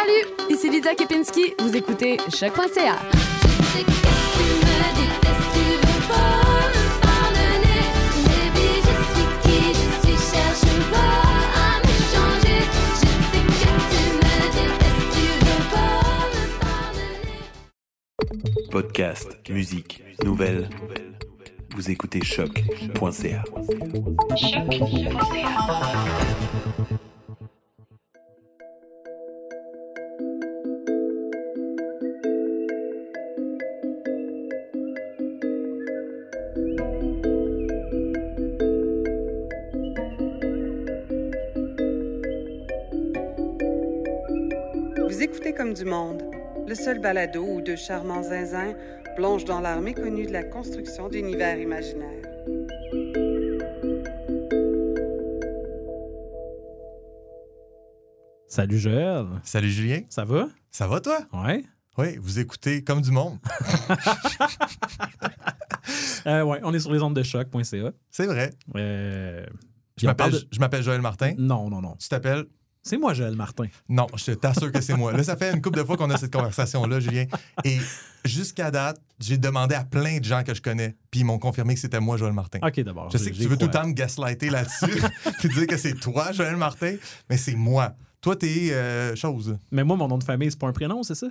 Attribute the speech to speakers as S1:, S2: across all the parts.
S1: Salut, ici Lydia Kepinski. Vous écoutez Choc.ca.
S2: Je sais que tu me détestes, tu
S3: Vous écoutez
S4: comme du monde, le seul balado où deux charmants zinzins plongent dans l'art méconnu de la construction d'univers imaginaires.
S5: Salut Joël,
S6: Salut Julien,
S5: ça va?
S6: ça va toi?
S5: Ouais.
S6: Oui, vous écoutez comme du monde.
S5: Euh, ouais, on est sur les ondes de choc.ca.
S6: C'est vrai.
S5: Euh,
S6: Je m'appelle
S5: de-
S6: je m'appelle Joël Martin.
S5: Non, non, non.
S6: Tu t'appelles?
S5: C'est moi Joël Martin.
S6: Non, je t'assure que c'est moi. Là, ça fait une couple de fois qu'on a cette conversation-là, Julien. Et jusqu'à date, j'ai demandé à plein de gens que je connais, puis ils m'ont confirmé que c'était moi, Joël Martin.
S5: Ok, d'abord.
S6: Je sais que tu veux tout le temps me gaslighter là-dessus, puis dire que c'est toi, Joël Martin, mais c'est moi. Toi, t'es euh, chose.
S5: Mais moi, mon nom de famille, c'est pas un prénom, c'est ça?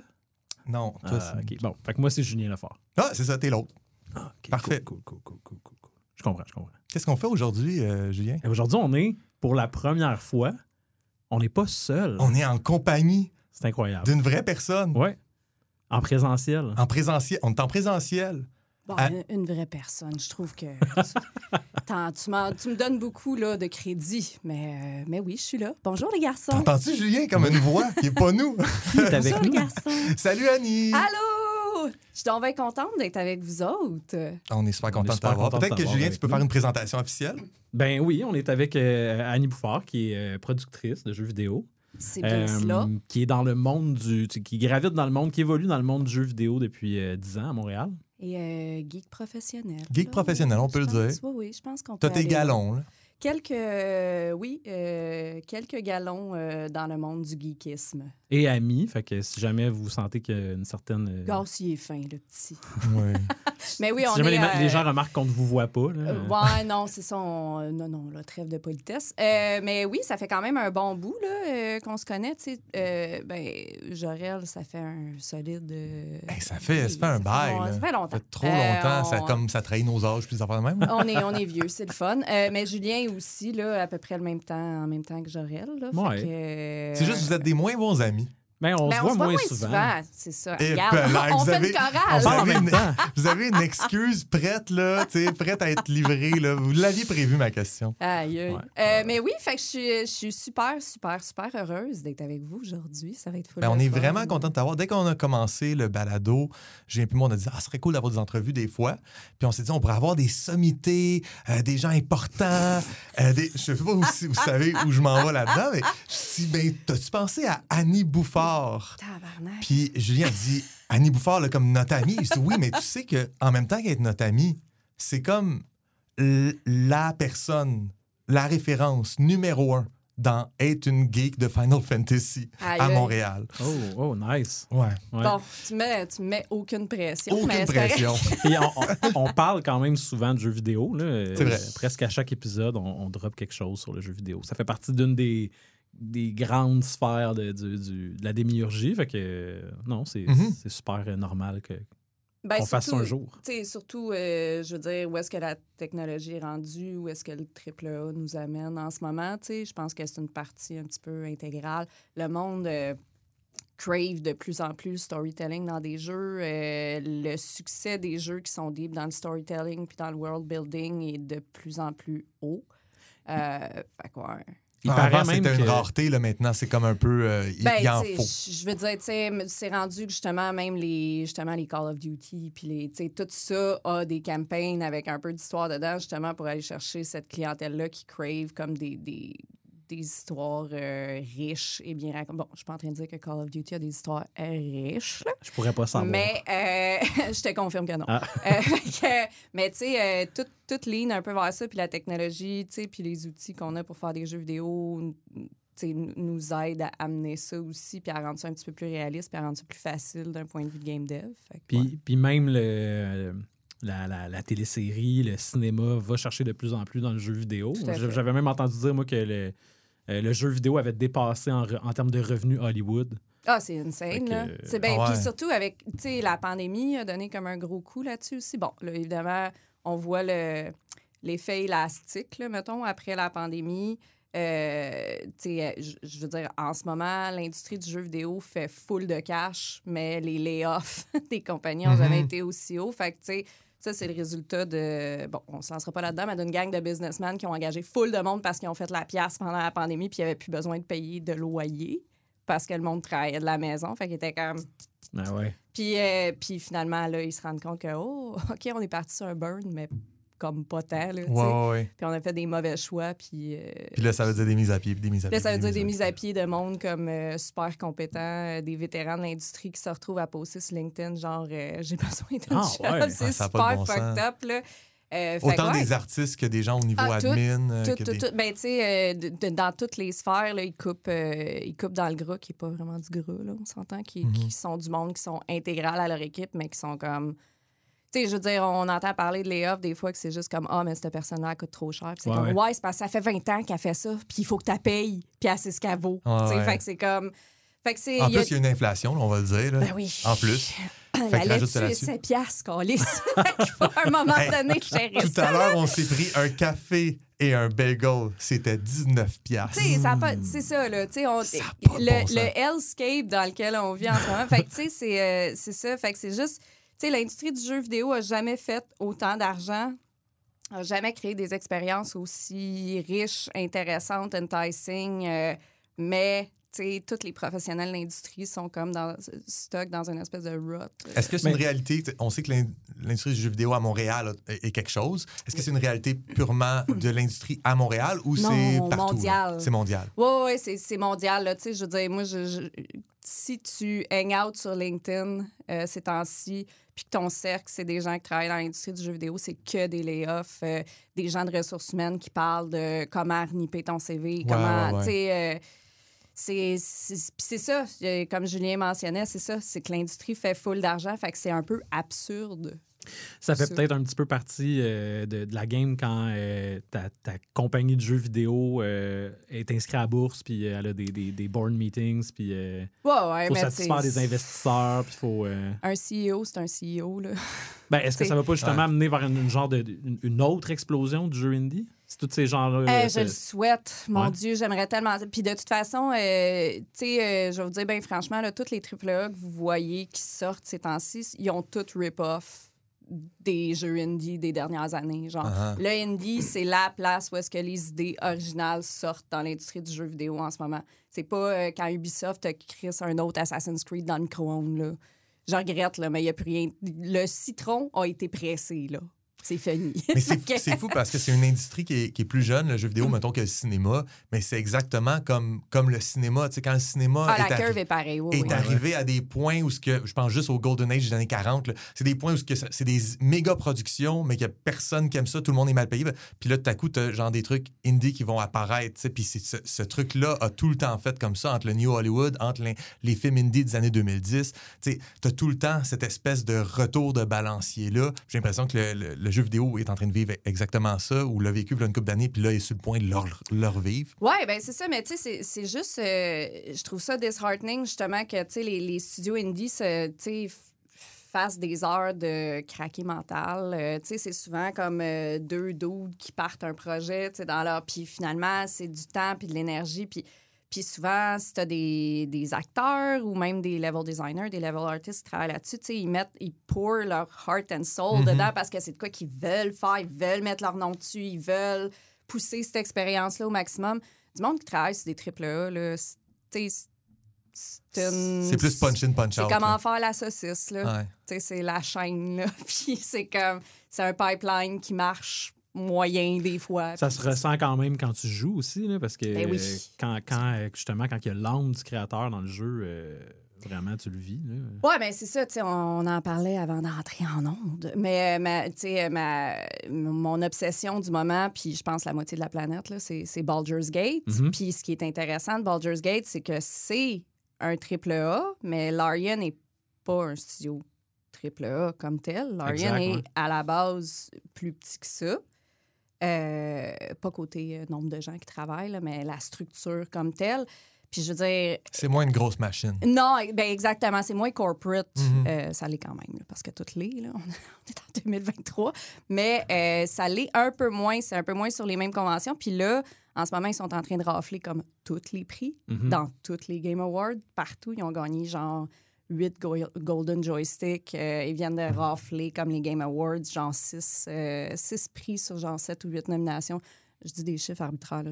S6: Non, toi,
S5: Ah,
S6: c'est...
S5: ok. Bon, fait que moi, c'est Julien Lefort.
S6: Ah, c'est ça, t'es l'autre.
S5: Ah, ok,
S6: Parfait.
S5: Cool, cool, cool, cool, cool, cool. Je comprends, je comprends.
S6: Qu'est-ce qu'on fait aujourd'hui, euh, Julien?
S5: Aujourd'hui, on est, pour la première fois, on n'est pas seul.
S6: On est en compagnie
S5: C'est incroyable.
S6: d'une vraie personne.
S5: Ouais. En présentiel.
S6: En présentiel. On est en présentiel.
S7: Bon,
S6: Ah.
S7: une- vraie personne, je trouve que tu, tu me donnes beaucoup là, de crédit, mais, euh, mais oui, je suis là. Bonjour les garçons.
S6: T'entends-tu, Julien, comme une voix qui est pas nous?
S5: Qui est avec
S7: Bonjour les garçons.
S6: Salut, Annie!
S7: Allô! Je suis donc bien contente d'être avec vous autres.
S6: On est super content de t'avoir. Peut-être que Julien, tu peux
S5: nous.
S6: faire une présentation officielle?
S5: Ben oui, on est avec euh, Annie Bouffard, qui est euh, productrice de jeux vidéo.
S7: C'est bien
S5: Euh,
S7: cela.
S5: qui est dans le monde du. qui gravite dans le monde, qui évolue dans le monde du jeu vidéo depuis euh, 10 ans à Montréal.
S7: Et euh, geek professionnel.
S6: Geek
S7: là.
S6: professionnel, on peut le dire.
S7: Oui, oui, je pense qu'on peut.
S6: T'as tes
S7: aller-
S6: galons, là.
S7: Quelques, euh, oui, euh, quelques galons euh, dans le monde du geekisme.
S5: Et Ami, fait que si jamais vous sentez qu'il y a une certaine. euh,
S7: Gosse, il est fin, le petit.
S6: Oui.
S7: Mais oui,
S5: si
S7: on
S5: jamais
S7: est.
S5: les, ma-
S7: euh,
S5: les gens remarquent qu'on ne vous voit pas. là,
S7: Euh, ouais, non, c'est ça. on- non, non, là, trêve de politesse. Euh, mais oui, ça fait quand même un bon bout là, euh, qu'on se connaît. tu sais. Euh, ben, Jorel, ça fait un solide. euh,
S6: Hey, ça, fait, ça fait un
S7: ça
S6: bail.
S7: Ça fait longtemps.
S6: Ça fait trop
S7: Euh,
S6: longtemps. Ça,
S7: on-
S6: comme, ça trahit nos âges, puis ça fait de même.
S7: On est, on est vieux, c'est le fun. Euh, mais Julien aussi, là, à peu près le même temps, en même temps que Jorel.
S5: Ouais.
S7: que,
S6: C'est juste que vous êtes des moins bons amis.
S5: Ben, on
S7: ben,
S5: se
S7: on
S5: voit
S7: se voit
S5: moins
S7: moins
S5: souvent.
S7: souvent. C'est ça. Regarde,
S6: ben,
S7: on
S6: vous
S7: fait
S6: avez-
S7: une
S5: On
S7: chorale.
S5: parle en
S6: avez
S5: même
S6: une-
S5: temps.
S6: Vous avez une excuse prête, là, tu sais, prête à être livrée. Là. Vous l'aviez prévu, ma question.
S7: Aïe, aïe.
S5: Ouais.
S7: Euh, mais oui, fait que je suis, je suis super, super, super heureuse d'être avec vous aujourd'hui. Ça va être full
S6: Ben, on est
S7: fun.
S6: vraiment content de t'avoir. Dès qu'on a commencé le balado, Julien et moi, on a dit Ah, ce serait cool d'avoir des entrevues des fois. Puis on s'est dit on pourrait avoir des sommités, euh, des gens importants. euh, des... Je sais pas où, si vous savez où je m'en vais là-dedans, mais je dis ben, t'as-tu pensé à Annie Bouffard?
S7: Tabarnak.
S6: Puis Julien a dit Annie Bouffard, là, comme notre amie. Je dis oui, mais tu sais qu'en même temps qu'être notre amie, c'est comme la personne, la référence numéro un dans être une geek de Final Fantasy
S7: Aïe,
S6: à. Montréal.
S5: Oh, oh, nice.
S6: Ouais.
S5: Ouais.
S7: Bon, tu mets, tu mets aucune pression.
S6: Aucune pression.
S5: Puis on, on- on parle quand même souvent de jeux vidéo. là.
S6: C'est vrai.
S5: Presque à chaque épisode, on, on drop quelque chose sur le jeu vidéo. Ça fait partie d'une des, des grandes sphères de, du- du- de la démiurgie. Fait que, non, c'est c'est super euh, normal que-
S7: Ben,
S5: qu'on fasse un jour.
S7: Tu sais, surtout, euh, je veux dire, où est-ce que la technologie est rendue, où est-ce que le triple A nous amène en ce moment, tu sais, je pense que c'est une partie un petit peu intégrale. Le monde euh, crave de plus en plus le storytelling dans des jeux. Euh, le succès des jeux qui sont deep dans le storytelling puis dans le world building est de plus en plus haut. Euh, fait que, ouais.
S5: Il
S6: Ah,
S5: paraît
S6: avant,
S5: même
S6: c'était une
S5: que-
S6: rareté, là, maintenant, c'est comme un peu. euh, il
S7: Ben,
S6: il en faut.
S7: je veux dire, tu c'est rendu que justement, même les, justement, les Call of Duty, puis les, tu sais, tout ça a des campagnes avec un peu d'histoire dedans, justement, pour aller chercher cette clientèle-là qui crave comme des, des, des histoires euh, riches et bien racontées. Bon, je suis pas en train de dire que Call of Duty a des histoires euh, riches,
S5: Je pourrais pas savoir.
S7: mais euh, je te confirme que non.
S5: Ah.
S7: Que- mais tu sais, euh, tout, tout lean un peu vers ça, puis la technologie, tu sais, puis les outils qu'on a pour faire des jeux vidéo, tu tu sais, nous- aide à amener ça aussi, puis à rendre ça un petit peu plus réaliste, puis à rendre ça plus facile d'un point de vue de game dev.
S5: Puis,
S7: ouais.
S5: puis même le, la, la, la télésérie, le cinéma va chercher de plus en plus dans le jeu vidéo. J'avais même entendu dire, moi, que le, euh, le jeu vidéo avait dépassé en, en termes de revenus Hollywood.
S7: Ah, c'est insane, là. C'est bien.
S6: Ouais.
S7: Puis surtout avec, tu sais, la pandémie a donné comme un gros coup là-dessus aussi. Bon, là, évidemment, on voit le l'effet élastique, là, mettons, après la pandémie. Euh, tu sais, euh, je- veux dire, en ce moment, l'industrie du jeu vidéo fait full de cash, mais les layoffs des compagnies n'ont jamais
S6: Mhm.
S7: été aussi hauts. Fait que, tu sais, ça, c'est le résultat de. Bon, on ne se lancera pas là-dedans, mais d'une gang de businessmen qui ont engagé full de monde parce qu'ils ont fait la pièce pendant la pandémie puis ils n'avaient plus besoin de payer de loyer parce que le monde travaillait de la maison. Fait qu'ils étaient comme.
S5: Ah ouais.
S7: Puis, euh, puis finalement, là, ils se rendent compte que, oh, OK, on est parti sur un burn, mais comme pas tant, là.
S6: Ouais, ouais, ouais.
S7: Puis on a fait des mauvais choix, puis... euh,
S6: Puis là, ça veut dire des mises à pied, puis des mises à pied.
S7: Là, ça veut
S6: puis
S7: dire des mises à pied de monde comme euh, super compétents, euh, des vétérans de l'industrie qui se retrouvent à poster sur LinkedIn, genre euh, j'ai besoin d'un
S5: Ah,
S7: job.
S5: ouais.
S7: C'est
S6: Ah,
S7: super
S6: bon
S7: fucked up, là. Euh,
S6: Autant
S7: ouais,
S6: des artistes que des gens au niveau
S7: Ah, tout,
S6: admin. euh,
S7: tout,
S6: que
S7: tout,
S6: des-
S7: tout. Ben, tu sais, euh, de- de- dans toutes les sphères, là, ils, coupent, euh, ils coupent dans le gras, qui n'est pas vraiment du gras, là, on s'entend, qui,
S6: Mhm.
S7: qui sont du monde, qui sont intégrales à leur équipe, mais qui sont comme... Tu sais, je veux dire, on entend parler de layoff des fois que c'est juste comme « Ah, mais cette personne-là, coûte trop cher. » c'est
S5: Ouais,
S7: comme
S5: ouais.
S7: « Ouais, c'est parce que ça fait 20 ans qu'elle fait ça, puis il faut que tu la payes, puis elle sait ce qu'elle vaut.
S6: Ouais, ouais.
S7: Fait que c'est comme... Fait que c'est...
S6: En
S7: il y a-
S6: plus, il y a une inflation, on va le dire. là.
S7: Ben oui.
S6: En plus.
S7: La
S6: Fait
S7: laitue est
S6: là-dessus.
S7: 7 piastres. Fait qu'il faut à un moment
S6: Hey,
S7: donné gérer
S6: Tout
S7: ça.
S6: à l'heure, on s'est pris un café et un bagel. C'était 19 piastres.
S7: Tu sais, ça a pas- c'est ça, là. On-
S6: Ça
S7: le,
S6: bon
S7: le hellscape dans lequel on vit en ce moment. fait que, tu sais, c'est, euh, c'est ça. Fait que c'est juste. Sais, l'industrie du jeu vidéo a jamais fait autant d'argent, a jamais créé des expériences aussi riches, intéressantes, enticing, euh, mais. Tu sais, tous les professionnels de l'industrie sont comme dans stock dans une espèce de rut.
S6: Est-ce que c'est
S5: Mais-
S6: une réalité? t'sais, On sait que l'in- l'industrie du jeu vidéo à Montréal est quelque chose. Est-ce que c'est une réalité purement de l'industrie à Montréal ou c'est partout?
S7: mondial.
S6: C'est mondial.
S7: Oui, oui, c'est, c'est mondial. Là, je veux dire, moi, je, je- si tu hang out sur LinkedIn euh, ces temps-ci, puis que ton cercle, c'est des gens qui travaillent dans l'industrie du jeu vidéo, c'est que des layoffs, euh, des gens de ressources humaines qui parlent de comment reniper ton CV, comment,
S6: ouais, ouais.
S7: tu sais... euh, c'est, ça, euh, comme Julien mentionnait, c'est ça, c'est que l'industrie fait full d'argent, fait que c'est un peu absurde.
S5: Ça fait peut-être un petit peu partie euh, de, de la game quand euh, ta, ta compagnie de jeux vidéo euh, est inscrite à la bourse, puis euh, elle a des, des, des board meetings, puis il
S7: Ouais, ouais,
S5: faut satisfaire des investisseurs, puis faut. euh,
S7: Un CEO, c'est un CEO, là.
S5: Ben, est-ce que ça va pas justement
S6: Ouais.
S5: amener vers une, une genre de, une, une autre explosion du jeu indie? C'est tous ces gens-là. Euh,
S7: je le souhaite. Mon
S5: Ouais.
S7: Dieu, j'aimerais tellement. Puis de toute façon, euh, tu sais, euh, je vais vous dire, bien franchement, là, toutes les AAA que vous voyez qui sortent ces temps-ci, ils ont toutes rip-off des jeux indie des dernières années. Genre,
S6: Ah, ah.
S7: le indie, c'est la place où est-ce que les idées originales sortent dans l'industrie du jeu vidéo en ce moment. C'est pas euh, quand Ubisoft a créé un autre Assassin's Creed dans le micro-ondes, là. Je regrette, là, mais il n'y a plus rien. Le citron a été pressé, là. C'est fini.
S6: Mais c'est c'est fou parce que c'est une industrie qui est, qui est plus jeune, le jeu vidéo, mettons, que le cinéma. Mais c'est exactement comme, comme le cinéma. Tu sais, quand le cinéma
S7: Ah,
S6: est,
S7: la curve est pareille, oui.
S6: est
S7: oui.
S6: arrivé à des points où ce que je pense juste au Golden Age des années 40, là, c'est des points où ce que c'est des méga productions, mais qu'il n'y a personne qui aime ça, tout le monde est mal payé. Puis là, tout à coup, tu as genre des trucs indie qui vont apparaître. tu sais, Puis ce, ce truc-là a tout le temps fait comme ça entre le New Hollywood, entre les, les films indie des années 2010. Tu as tout le temps cette espèce de retour de balancier-là. J'ai l'impression que le, le- le jeu vidéo est en train de vivre exactement ça, ou l'a vécu il y a une couple d'années, puis là, est sur le point de leur, leur vivre.
S7: Ouais, ben c'est ça, mais tu sais, c'est- juste. euh, je trouve ça disheartening, justement, que tu sais, les, les studios indie tu sais, fassent des heures de craquer mental. Euh, tu sais, c'est souvent comme euh, deux dudes qui partent un projet, tu sais, dans leur. Puis finalement, c'est du temps puis de l'énergie. Puis. Puis souvent, si tu as des, des acteurs ou même des level designers, des level artists qui travaillent là-dessus, ils mettent, ils pour leur heart and soul
S6: Mhm.
S7: dedans parce que c'est de quoi qu'ils veulent faire, ils veulent mettre leur nom dessus, ils veulent pousser cette expérience-là au maximum. Du monde qui travaille sur des triple A, c'est- c'est une-
S6: C'est plus punch in, punch
S7: C'est
S6: out.
S7: comment
S6: là.
S7: faire la saucisse, là.
S6: Ouais.
S7: C'est la chaîne, là. Puis c'est comme... C'est un pipeline qui marche moyen des fois.
S5: Ça se ressent quand même quand tu joues aussi, là, parce que
S7: Ben oui.
S5: euh, quand, quand, euh, justement, quand il y a l'âme du créateur dans le jeu, euh, Vraiment, tu le vis. Là.
S7: Ouais, ben c'est ça, tu sais, on en parlait avant d'entrer en onde. Mais, euh, ma, tu sais, ma, mon obsession du moment, puis je pense la moitié de la planète, c'est, Baldur's Gate.
S5: Mhm.
S7: Puis ce qui est intéressant de Baldur's Gate, c'est que c'est un triple A, mais Larian n'est pas un studio triple A comme tel. Larian
S5: Exact,
S7: est
S5: ouais.
S7: à la base plus petit que ça. Euh, pas côté euh, nombre de gens qui travaillent, là, mais la structure comme telle. Puis je veux dire,
S6: C'est moins une grosse machine.
S7: non, ben exactement. C'est moins corporate.
S6: Mhm.
S7: Euh, ça l'est quand même, là, parce que toutes les, là, on est en 2023. Mais euh, ça l'est un peu moins. C'est un peu moins sur les mêmes conventions. Puis là, en ce moment, ils sont en train de rafler comme tous les prix
S5: Mhm.
S7: dans toutes les Game Awards. Partout, ils ont gagné genre 8 Golden Joystick. Euh, ils viennent de rafler comme les Game Awards, genre 6 prix sur genre 7 ou 8 nominations. Je dis des chiffres arbitraires. Là.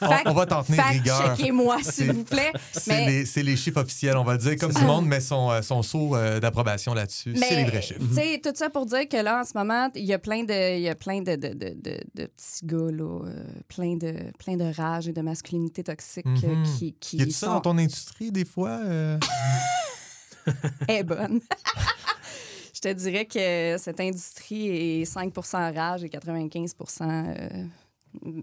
S6: On, va t'en tenir rigueur.
S7: Fact-checkez-moi,
S6: C'est-
S7: s'il vous plaît.
S6: C'est
S7: Mais-
S6: les, c'est les chiffres officiels, on va dire. Comme tout le monde met son, euh, son saut euh, d'approbation là-dessus. C'est les vrais chiffres.
S7: Sais, tout ça pour dire que là, en ce moment, il y a plein de, y a plein de, de, de, de, petits gars, là, euh, plein, de, plein de rage et de masculinité toxique
S6: Mhm.
S7: qui, qui
S6: Y a-tu ça dans ton industrie, des fois? euh?
S7: est bonne. Je te dirais que cette industrie est 5% rage et 95% euh,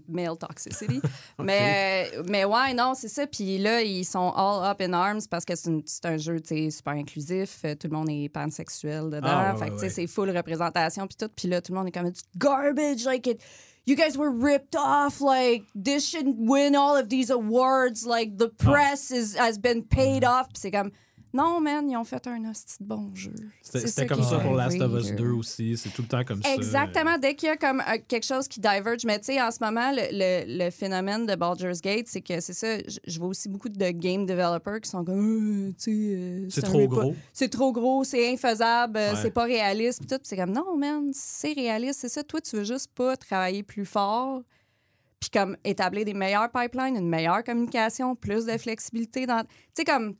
S7: male toxicity. mais, euh, mais ouais, non, c'est ça. Puis là, ils sont all up in arms parce que c'est un jeu super inclusif. Euh, Tout le monde est pansexuel dedans.
S5: Ah, ouais,
S7: fait que,
S5: ouais,
S7: c'est full représentation. Puis tout. Puis là, tout le monde est comme garbage. Like, it, you guys were ripped off. Like, this shouldn't win all of these awards. Like, the press is, has been paid off. Puis c'est comme. Non, man, ils ont fait un hostie de bon jeu.
S5: C'était comme ça pour Last of Us
S7: là.
S5: 2 aussi. C'est tout le temps comme ça.
S7: Exactement. Dès qu'il y a comme euh, quelque chose qui diverge. Mais tu sais, en ce moment, le, le- le phénomène de Baldur's Gate, c'est que c'est ça. Je vois aussi beaucoup de game developers qui sont comme, Euh, tu sais, euh,
S5: C'est trop gros.
S7: C'est trop gros, c'est infaisable,
S5: Ouais.
S7: c'est pas réaliste. Puis tout. Puis c'est comme, non, man, c'est réaliste. C'est ça. Toi, tu veux juste pas travailler plus fort. Puis comme établir des meilleurs pipelines, une meilleure communication, plus de flexibilité dans. Tu sais, comme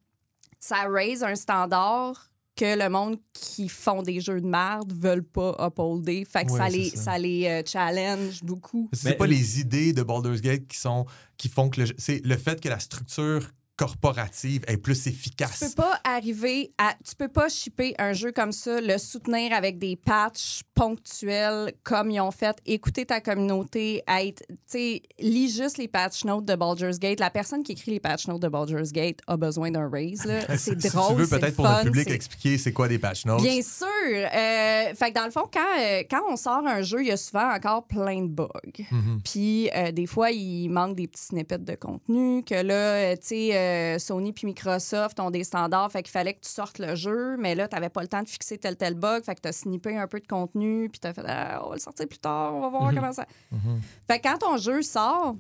S7: ça raise un standard que le monde qui font des jeux de merde veulent pas upholder. Fait que
S6: Ouais,
S7: ça, les,
S6: ça.
S7: ça. les euh, challenge beaucoup.
S6: C'est pas les idées de Baldur's Gate qui sont qui font que le jeu- c'est le fait que la structure corporative est plus
S7: Tu
S6: efficace.
S7: peux pas arriver à. Tu peux pas shipper un jeu comme ça, le soutenir avec des patchs ponctuels comme ils ont fait, écouter ta communauté, être. Tu sais, lis juste les patch notes de Baldur's Gate. La personne qui écrit les patch notes de Baldur's Gate a besoin d'un raise. là. C'est
S6: si
S7: drôle.
S6: tu veux peut-être pour le public expliquer c'est quoi des patch notes.
S7: Bien sûr. Euh, fait que dans le fond, quand, euh, quand on sort un jeu, il y a souvent encore plein de bugs.
S6: Mhm.
S7: Puis euh, des fois, il manque des petits snippets de contenu. Que là, tu sais, euh, Sony puis Microsoft ont des standards. Fait qu'il fallait que tu sortes le jeu. Mais là, tu n'avais pas le temps de fixer tel tel bug. Fait que tu as snippé un peu de contenu. Puis tu as fait, Ah, on va le sortir plus tard. On va voir comment ça.
S6: Mhm.
S7: Fait que quand ton jeu sort,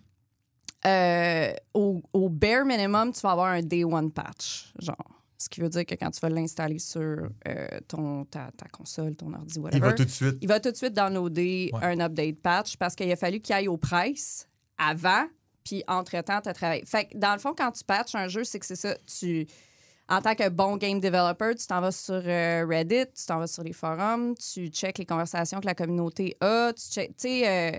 S7: euh, au, au bare minimum, tu vas avoir un day one patch. Genre. Ce qui veut dire que quand tu vas l'installer sur euh, ton, ta, ta console, ton ordi, whatever,
S6: Il va tout de suite.
S7: il va tout de suite downloader
S6: Ouais.
S7: un update patch parce qu'il a fallu qu'il aille aux presse avant, puis entre-temps, tu as travaillé. Fait que dans le fond, quand tu patches un jeu, c'est que c'est ça. Tu, en tant que bon game developer, tu t'en vas sur euh, Reddit, tu t'en vas sur les forums, tu checkes les conversations que la communauté a, tu sais, euh,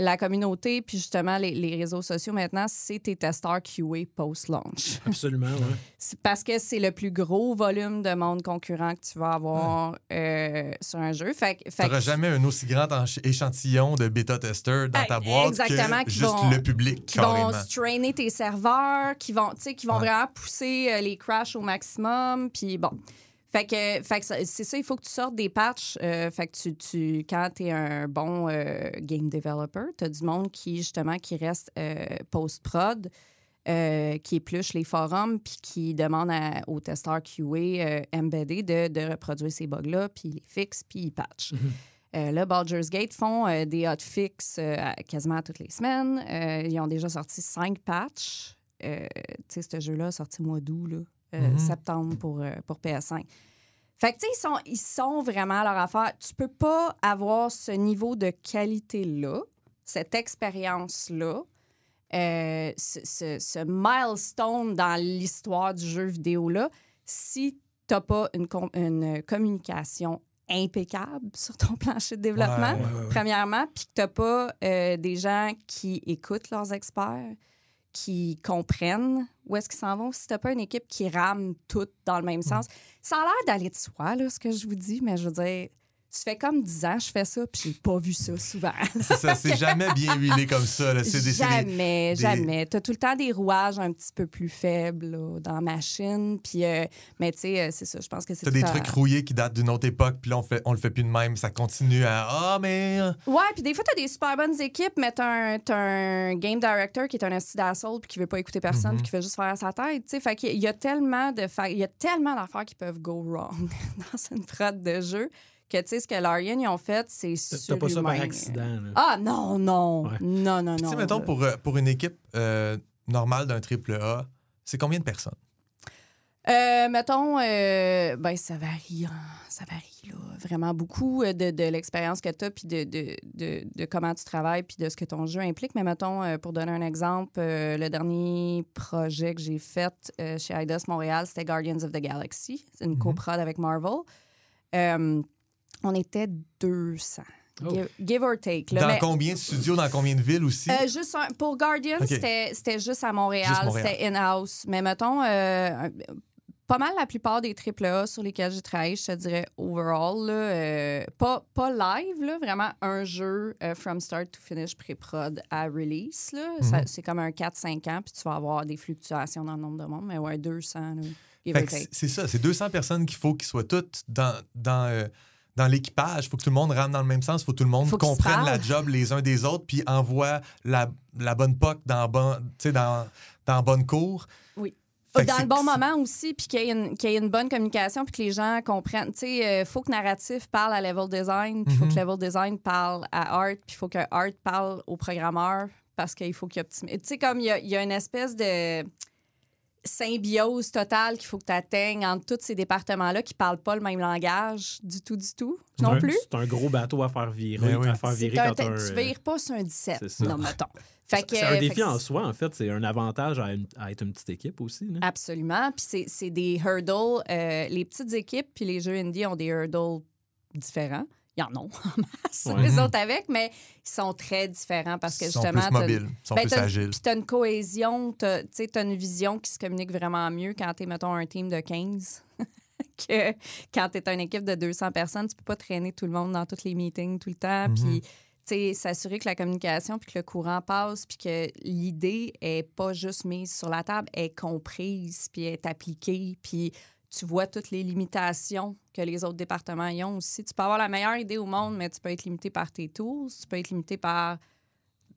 S7: la communauté, puis justement, les, les réseaux sociaux maintenant, c'est tes testeurs QA post-launch.
S5: Absolument.
S7: C'est parce que c'est le plus gros volume de monde concurrent que tu vas avoir euh, sur un jeu. Fait, que-
S6: Tu
S7: fait que
S6: n'auras jamais un aussi grand échantillon de bêta-testeurs dans ta boîte
S7: exactement,
S6: que
S7: qui
S6: juste
S7: vont-
S6: le public,
S7: qui vont strainer tes serveurs, qui vont, tu sais, qui vont
S6: Ouais.
S7: vraiment pousser euh, les crashs au maximum. Puis bon. Fait que, fait que c'est ça, il faut que tu sortes des patchs. euh, fait que tu, tu, quand tu es un bon euh, game developer, tu as du monde qui, justement, qui reste euh, post-prod, qui épluche les forums, puis qui demande à- aux testeurs QA embeddés de, de reproduire ces bugs-là, puis ils les fixent, puis ils patchent. Euh, là, Baldur's Gate font euh, des hotfix euh, quasiment toutes les semaines. Ils ont déjà sorti cinq patchs. Tu sais, ce jeu-là a sorti mois d'août, là, euh,
S6: Mhm.
S7: septembre pour, euh, pour PS5. Fait que, tu sais, ils sont, ils sont vraiment à leur affaire. Tu peux pas avoir ce niveau de qualité-là, cette expérience-là, euh, ce, ce- ce milestone dans l'histoire du jeu vidéo-là, si tu n'as pas une, com- une communication impeccable sur ton plancher de développement,
S6: Ouais, ouais, ouais.
S7: premièrement, puis que tu n'as pas euh, des gens qui écoutent leurs experts, qui comprennent où est-ce qu'ils s'en vont. Si t'as pas une équipe qui rame toutes dans le même sens, ça a l'air d'aller de soi, là, ce que je vous dis, mais je veux dire, ça fait comme 10 ans que je fais ça, puis j'ai pas vu ça souvent.
S6: C'est ça, c'est jamais bien huilé comme ça. là. C'est des, des-
S7: jamais,
S6: des-
S7: jamais. T'as tout le temps des rouages un petit peu plus faibles là, dans la machine, puis euh, mais tu sais, euh, c'est ça, je pense que c'est
S6: T'as des
S7: à-
S6: trucs rouillés qui datent d'une autre époque, puis là, on, fait, on le fait plus de même. Ça continue à Ah, mais. euh,
S7: Ouais, puis des fois, t'as des super bonnes équipes, mais t'as un, t'as un game director qui est un esti d'assault puis qui veut pas écouter personne
S6: Mhm.
S7: puis qui veut juste faire sa tête, tu sais. Fait qu'il y a tellement de il y a tellement d'affaires qui peuvent go wrong dans une prod de jeu que, tu sais, ce que Larian, ils ont fait, c'est
S5: T'as pas ça par accident. là.
S7: Ah non, non,
S5: Ouais.
S7: non, non,
S6: Tu
S7: non.
S6: sais, mettons, pour, euh, pour une équipe euh, normale d'un triple A, c'est combien de personnes?
S7: Euh, mettons, euh, ben, ça varie, hein, ça varie là, vraiment beaucoup de, de l'expérience que tu as, puis de, de, de, de comment tu travailles, puis de ce que ton jeu implique. Mais mettons, euh, pour donner un exemple, euh, le dernier projet que j'ai fait euh, chez IDOS Montréal, c'était Guardians of the Galaxy. C'est une
S6: Mhm.
S7: coprod avec Marvel. On était 200,
S5: Oh.
S7: give, give or take. là.
S6: dans
S7: Mais-
S6: combien de studios, dans combien de villes aussi?
S7: euh, juste un- pour Guardian, c'était c'était juste à Montréal,
S6: Juste Montréal.
S7: c'était in-house. Mais mettons, euh, pas mal la plupart des AAA sur lesquels j'ai travaillé, je te dirais overall, là, euh, pas, pas live, là, vraiment un jeu euh, from start to finish pré-prod à release. là. Ça-
S6: Mhm.
S7: C'est comme un 4-5 ans, puis tu vas avoir des fluctuations dans le nombre de monde, mais ouais, 200. Là, give
S6: Fait
S7: or
S6: que
S7: take.
S6: c'est ça, c'est 200 personnes qu'il faut qu'ils soient toutes dans, dans, euh, dans l'équipage. Il faut que tout le monde rentre dans le même sens. Il faut que tout le monde
S7: Faut qu'ils
S6: comprenne la job les uns des autres, puis envoie la, la bonne POC dans, bon, dans, dans bonne cour.
S7: Oui.
S6: Fait
S7: dans le bon moment aussi, puis qu'il y, ait une- qu'il y ait une bonne communication, puis que les gens comprennent. Tu sais, il faut que narratif parle à level design, puis il faut
S6: Mhm.
S7: que level design parle à art, puis il faut que art parle au programmeur, parce qu'il faut qu'il optimise. Tu sais, comme il y y a une espèce de symbiose totale qu'il faut que tu atteignes entre tous ces départements-là qui parlent pas le même langage du tout, du tout, non
S5: un-
S7: plus?
S5: C'est un gros bateau à faire virer.
S6: Ben oui.
S5: À faire virer
S7: un-
S5: quand un,
S7: tu vires pas sur un 17,
S5: c'est ça.
S7: non, mettons.
S5: C'est un
S7: fait
S5: défi en soi, en fait. C'est un avantage à, une- à être une petite équipe aussi. là.
S7: Absolument. Puis c'est- c'est des hurdles. euh, les petites équipes puis les jeux indie ont des hurdles différents. Y en a en masse,
S5: Ouais.
S7: les autres avec, mais ils sont très différents parce que
S6: Ils sont
S7: justement.
S6: plus
S7: t'as-
S6: mobiles, ils sont
S7: ben,
S6: plus agiles.
S7: Puis tu as une cohésion, tu as une vision qui se communique vraiment mieux quand tu es, mettons, un team de 15 que quand tu es une équipe de 200 personnes. Tu peux pas traîner tout le monde dans tous les meetings tout le temps.
S6: Mhm.
S7: Puis, tu sais, s'assurer que la communication puis que le courant passe puis que l'idée est pas juste mise sur la table, est comprise puis est appliquée. Puis tu vois toutes les limitations que les autres départements y ont aussi. Tu peux avoir la meilleure idée au monde, mais tu peux être limité par tes tools, tu peux être limité par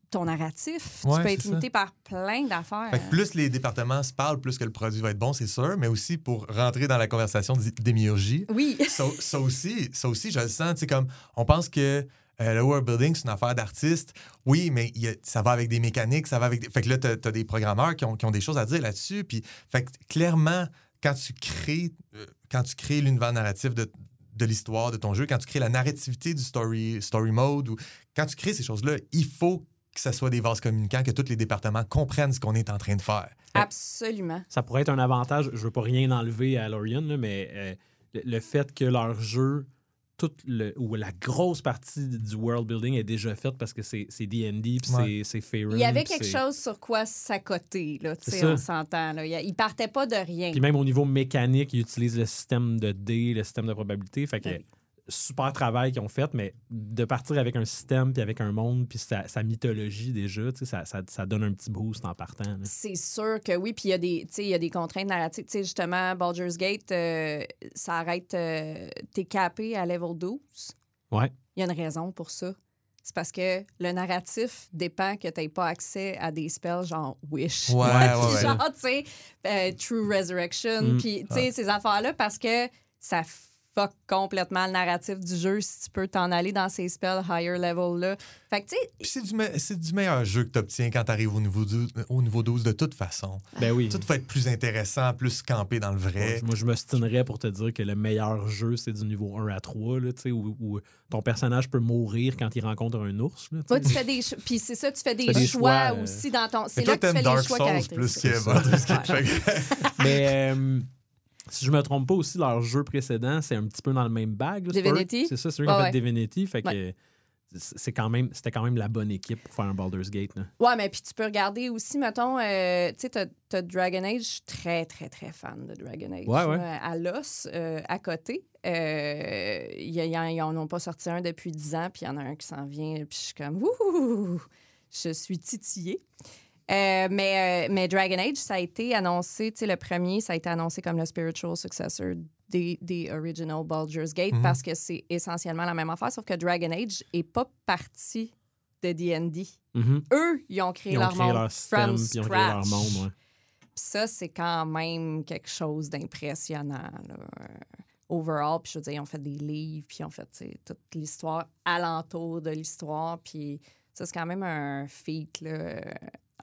S7: ton narratif,
S6: Ouais,
S7: tu peux être limité par plein d'affaires.
S6: Fait que plus les départements se parlent, plus que le produit va être bon, c'est sûr, mais aussi pour rentrer dans la conversation d'é- d'émiurgie,
S7: Oui.
S6: ça, ça aussi, ça aussi, je le sens. Tu sais, comme on pense que euh, le world building, c'est une affaire d'artiste. Oui, mais a- ça va avec des mécaniques, ça va avec. Des... Fait que là, tu as, des programmeurs qui ont, qui ont des choses à dire là-dessus. Puis, fait que clairement, quand tu crées, euh, quand tu crées l'univers narratif de, de l'histoire de ton jeu, quand tu crées la narrativité du story, story mode, ou quand tu crées ces choses-là, il faut que ce soit des vases communicants, que tous les départements comprennent ce qu'on est en train de faire.
S7: Absolument.
S5: Ça pourrait être un avantage. Je veux pas rien enlever à Lorien, là, mais euh, le, le fait que leur jeu, toute le, ou la grosse partie du world building est déjà faite parce que c'est c'est D&D puis
S6: Ouais.
S5: c'est- c'est Faerun.
S7: Il y avait quelque chose sur quoi s'accoter, là, tu sais, on s'entend. Il Il partait pas de rien.
S5: Puis même au niveau mécanique, ils utilisent le système de dés, le système de probabilité. Fait que
S7: Ben oui.
S5: Super travail qu'ils ont fait, mais de partir avec un système, puis avec un monde, puis sa, sa mythologie déjà, tu sais, ça, ça, ça donne un petit boost en partant.
S7: C'est sûr que oui, puis il y, a des- tu sais, il y a des contraintes narratives. Tu sais, justement, Baldur's Gate, euh, ça arrête. euh, T'es capé à level 12.
S5: Ouais.
S7: Il y a une raison pour ça. C'est parce que le narratif dépend que tu pas accès à des spells genre Wish.
S6: Ouais,
S7: Puis
S6: ouais, ouais.
S7: genre, tu sais, euh, True Resurrection,
S5: Mm.
S7: puis tu sais, ces affaires-là, parce que ça fuck complètement le narratif du jeu si tu peux t'en aller dans ces spells higher level-là. Fait que, tu sais,
S6: Puis c'est du, me- c'est du meilleur jeu que tu obtiens quand tu arrives au niveau, du- au niveau 12 de toute façon.
S5: Ben oui.
S6: Tout va être plus intéressant, plus campé dans le vrai.
S5: Moi, je me stinerais pour te dire que le meilleur jeu, c'est du niveau 1 à 3, là, tu sais, où, où ton personnage peut mourir quand il rencontre un ours. Là, tu
S7: toi,
S5: sais.
S7: tu fais des puis c'est ça, tu fais des,
S5: fais des
S7: choix,
S5: choix, euh,
S7: aussi dans ton. C'est
S6: toi,
S7: là que tu fais
S6: t'aimes
S7: les
S6: Dark
S7: choix
S6: Souls plus que-
S5: Mais euh, si je me trompe pas aussi, leur jeu précédent, c'est un petit peu dans le même bag.
S7: Divinity?
S5: C'est ça, c'est eux qui ont fait. Divinity. Fait que, c'est quand même, c'était quand même la bonne équipe pour faire un Baldur's Gate. Là.
S7: Ouais, mais puis tu peux regarder aussi, mettons, euh, tu sais, t'as, t'as Dragon Age, je suis très, très, très fan de Dragon Age.
S5: Ouais, ouais.
S7: à l'os, euh, à côté. Euh, ils en ont pas sorti un depuis 10 ans, puis il y en a un qui s'en vient, puis je suis comme, ouh, je suis titillée. Euh, mais, euh, mais Dragon Age, ça a été annoncé, tu sais, le premier, ça a été annoncé comme le spiritual successor des, des original Baldur's Gate
S6: Mhm.
S7: parce que c'est essentiellement la même affaire, sauf que Dragon Age est pas parti de D&D.
S5: Mhm.
S7: Eux, ils ont créé
S5: Ils ont
S7: leur
S5: créé
S7: monde
S5: leur système,
S7: from
S5: ils ont créé leur monde. ouais.
S7: Ça, c'est quand même quelque chose d'impressionnant. là. Overall, puis je veux dire, ils ont fait des livres, puis ils ont fait toute l'histoire alentour de l'histoire, puis ça, c'est quand même un feat là,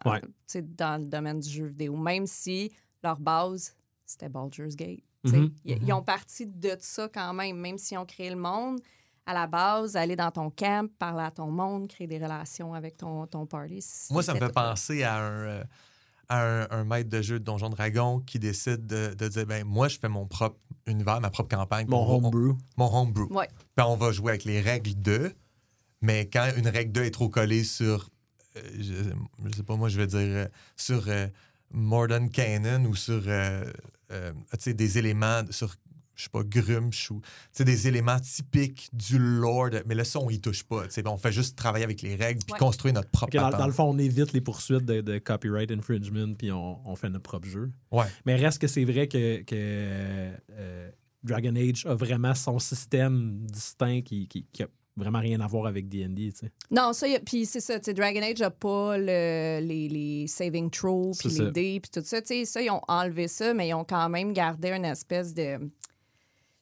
S5: Ouais.
S7: sais, dans le domaine du jeu vidéo. Même si leur base, c'était Baldur's Gate.
S5: Mhm.
S7: Ils, ils ont parti de ça quand même, même s'ils ont créé le monde. À la base, aller dans ton camp, parler à ton monde, créer des relations avec ton, ton party.
S6: Moi, ça me fait penser à un, euh, à un, un maître de jeu de Donjon Dragon qui décide de, de dire ben moi, je fais mon propre univers, ma propre campagne.
S5: Mon homebrew.
S6: mon homebrew.
S7: Ouais.
S6: Puis on va jouer avec les règles de, mais quand une règle 2 est trop collée sur, euh, je, je sais pas, moi, je vais dire, euh, sur euh, Modern Canon ou sur, euh, euh, tu sais, des éléments, sur, je sais pas, Grumsh ou, tu sais, des éléments typiques du lore, de- mais le son, on y touche pas. tu sais, on fait juste travailler avec les règles puis
S7: Ouais.
S6: construire notre propre
S5: Ok, dans, le fond, on évite les poursuites de, de copyright infringement, puis on, on fait notre propre jeu.
S6: Ouais.
S5: Mais reste que c'est vrai que, que, euh, Dragon Age a vraiment son système distinct qui, qui, qui a vraiment rien à voir avec D&D. tu sais.
S7: Non, ça, puis c'est ça, tu sais, Dragon Age n'a pas le- les, les saving throws, puis les dés, puis tout ça. Tu sais, ça, ils ont enlevé ça, mais ils ont quand même gardé une espèce de...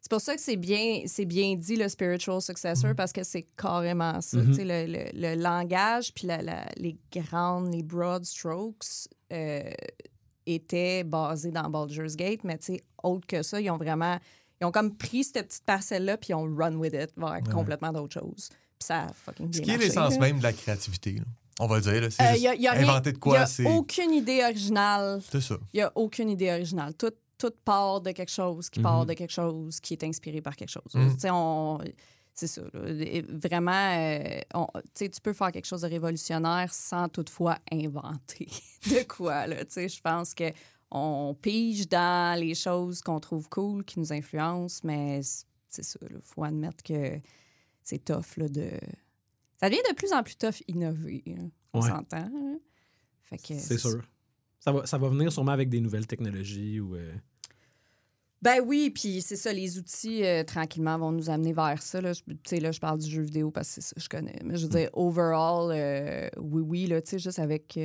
S7: C'est pour ça que c'est bien, c'est bien dit, le spiritual successor, parce que c'est carrément ça.
S5: Mhm.
S7: Tu sais, le, le- le langage, puis la- la- les grandes, les broad strokes euh, étaient basés dans Baldur's Gate, mais tu sais, autre que ça, ils ont vraiment... Ils ont comme pris cette petite parcelle-là, puis ils ont run with it vers complètement d'autres choses. Puis ça a fucking
S6: Ce
S7: bien
S6: qui est l'essence même de la créativité, là. on va le dire. C'est
S7: Euh, y a- y
S6: inventer de
S7: Il
S6: quoi,
S7: n'y a aucune idée originale.
S6: c'est ça.
S7: Il n'y a aucune idée originale. Tout, tout part de quelque chose qui
S5: Mhm.
S7: part de quelque chose qui est inspiré par quelque chose.
S6: Mhm.
S7: On- C'est ça. Vraiment, euh, on- tu peux faire quelque chose de révolutionnaire sans toutefois inventer de quoi. Je pense que on pige dans les choses qu'on trouve cool, qui nous influencent, mais c'est ça. Il faut admettre que c'est tough là, de... Ça devient de plus en plus tough innover. là. On s'entend. hein? Fait que
S5: C'est sûr. Ça va, ça va venir sûrement avec des nouvelles technologies ou. euh,
S7: Ben oui, puis c'est ça, les outils, euh, tranquillement, vont nous amener vers ça. Là. Je, tu sais, là, je parle du jeu vidéo parce que c'est ça que je connais. Mais je veux dire, overall, euh, oui, oui, là, tu sais, juste avec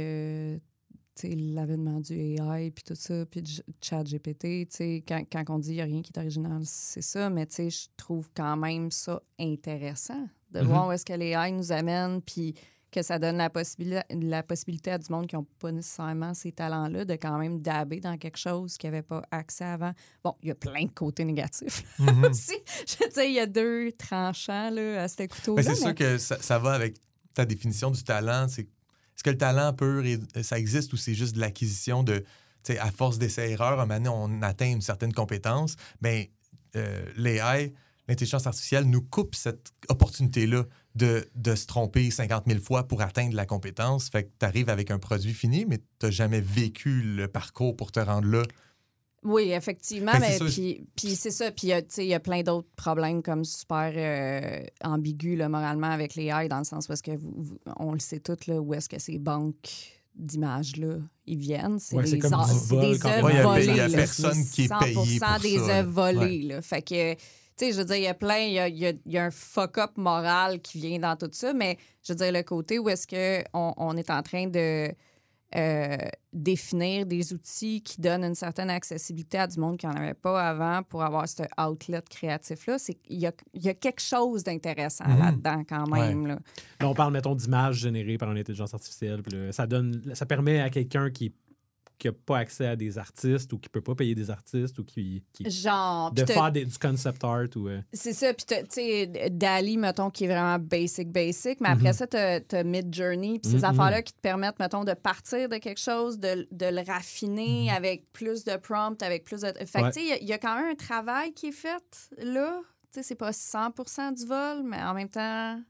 S7: l'avènement du AI, puis tout ça, puis chat GPT, quand, quand on dit qu'il n'y a rien qui est original, c'est ça. Mais je trouve quand même ça intéressant de
S5: Mhm.
S7: voir où est-ce que l'AI nous amène, puis que ça donne la, possibilité la possibilité à du monde qui n'ont pas nécessairement ces talents-là de quand même daber dans quelque chose qui n'avait pas accès avant. Bon, il y a plein de côtés négatifs
S6: Mhm.
S7: aussi. Je veux dire, il y a deux tranchants là, à ce couteau-là.
S6: Mais c'est sûr que ça, ça va avec ta définition du talent. C'est est-ce que le talent pur, est- ça existe ou c'est juste de l'acquisition de, tu sais, à force d'essais-erreurs, un moment donné, on atteint une certaine compétence? Ben, euh, l'AI, l'intelligence artificielle, nous coupe cette opportunité-là de, de se tromper 50 000 fois pour atteindre la compétence. Fait que tu arrives avec un produit fini, mais tu n'as jamais vécu le parcours pour te rendre là.
S7: Oui, effectivement.
S6: Que
S7: mais
S6: c'est ça,
S7: puis, puis c'est ça. Puis il y a- tu sais, il y a plein d'autres problèmes comme super euh, ambigus là, moralement avec les AI, dans le sens où est-ce que vous, vous- on le sait tous, là, où est-ce que ces banques d'images-là, ils viennent. C'est
S5: Ouais,
S7: des,
S5: comme du
S7: c'est
S5: vol
S7: des
S5: quand
S7: œuvres.
S6: Ouais, il y a-
S7: volées.
S6: il y a
S7: là.
S6: personne qui est
S7: 100%
S6: payé pour
S7: des
S6: ça,
S7: œuvres volées. là. Fait que, tu sais, je veux dire, il y a plein, il y a, il y a- il y a un fuck-up moral qui vient dans tout ça, mais je veux dire, le côté où est-ce qu'on on est en train de euh, définir des outils qui donnent une certaine accessibilité à du monde qui n'en avait pas avant pour avoir ce outlet créatif-là, qu'il y a, il y a quelque chose d'intéressant
S6: Mhm.
S7: là-dedans quand même. là.
S5: Là, on parle, mettons, d'images générées par une intelligence artificielle. là, ça, donne, ça permet à quelqu'un qui n'a pas accès à des artistes ou qui peut pas payer des artistes ou qui. qui-
S7: Genre,
S5: de faire des- du concept art ou. euh,
S7: C'est ça. Puis, tu sais, Dali, mettons, qui est vraiment basic, basic. Mais après
S5: Mhm.
S7: ça, t'as as Mid Journey. Puis ces
S5: Mhm.
S7: affaires-là qui te permettent, mettons, de partir de quelque chose, de, de le raffiner
S5: Mhm.
S7: avec plus de prompts, avec plus de. Fait que,
S5: Ouais.
S7: tu sais, il y a- il y, a quand même un travail qui est fait là. Tu sais, c'est pas 100 du vol, mais en même temps,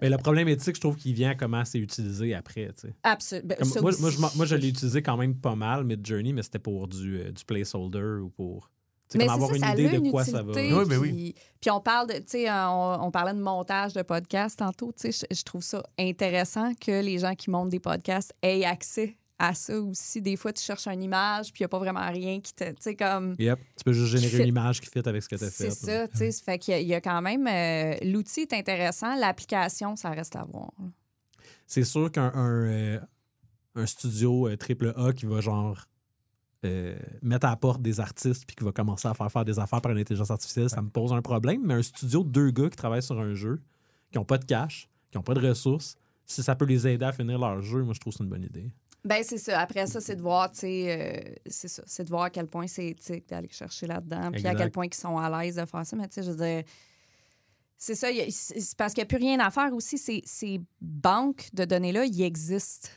S5: Mais le problème éthique, je trouve qu'il vient à comment c'est utilisé après. tu sais.
S7: Absolument. Ben,
S5: moi, moi, je, m'en- moi, je l'ai utilisé quand même pas mal, Mid-Journey, mais c'était pour du, euh, du placeholder ou pour.
S7: Mais
S5: comme avoir
S7: ça,
S5: une
S7: ça a
S5: idée de
S7: une
S5: quoi ça va.
S6: Oui, ben oui.
S7: Puis, puis on parle de, tu sais, on, on parlait de montage de podcasts tantôt. Tu sais, je, je trouve ça intéressant que les gens qui montent des podcasts aient accès à ça aussi. Des fois, tu cherches une image, puis il n'y a pas vraiment rien qui te, tu sais, comme.
S5: Yep. Tu peux juste générer une image qui fit avec ce que tu as fait.
S7: C'est ça, tu sais. ça fait qu'il y y, a quand même. euh, L'outil est intéressant, l'application, ça reste à voir.
S5: C'est sûr qu'un un, euh, un studio euh, triple A qui va genre mettre à la porte des artistes puis qui va commencer à faire faire des affaires par une intelligence artificielle, ça me pose un problème. Mais un studio de deux gars qui travaillent sur un jeu, qui n'ont pas de cash, qui n'ont pas de ressources, si ça peut les aider à finir leur jeu, moi je trouve que c'est une bonne idée.
S7: Ben c'est ça. Après ça, c'est de voir, tu sais, euh, c'est ça, c'est de voir à quel point c'est éthique d'aller chercher là-dedans, puis à quel point ils sont à l'aise de faire ça. Mais tu sais, je veux dire, c'est ça. il y a- C'est c'est parce qu'il n'y a plus rien à faire aussi. Ces, ces banques de données-là, ils existent.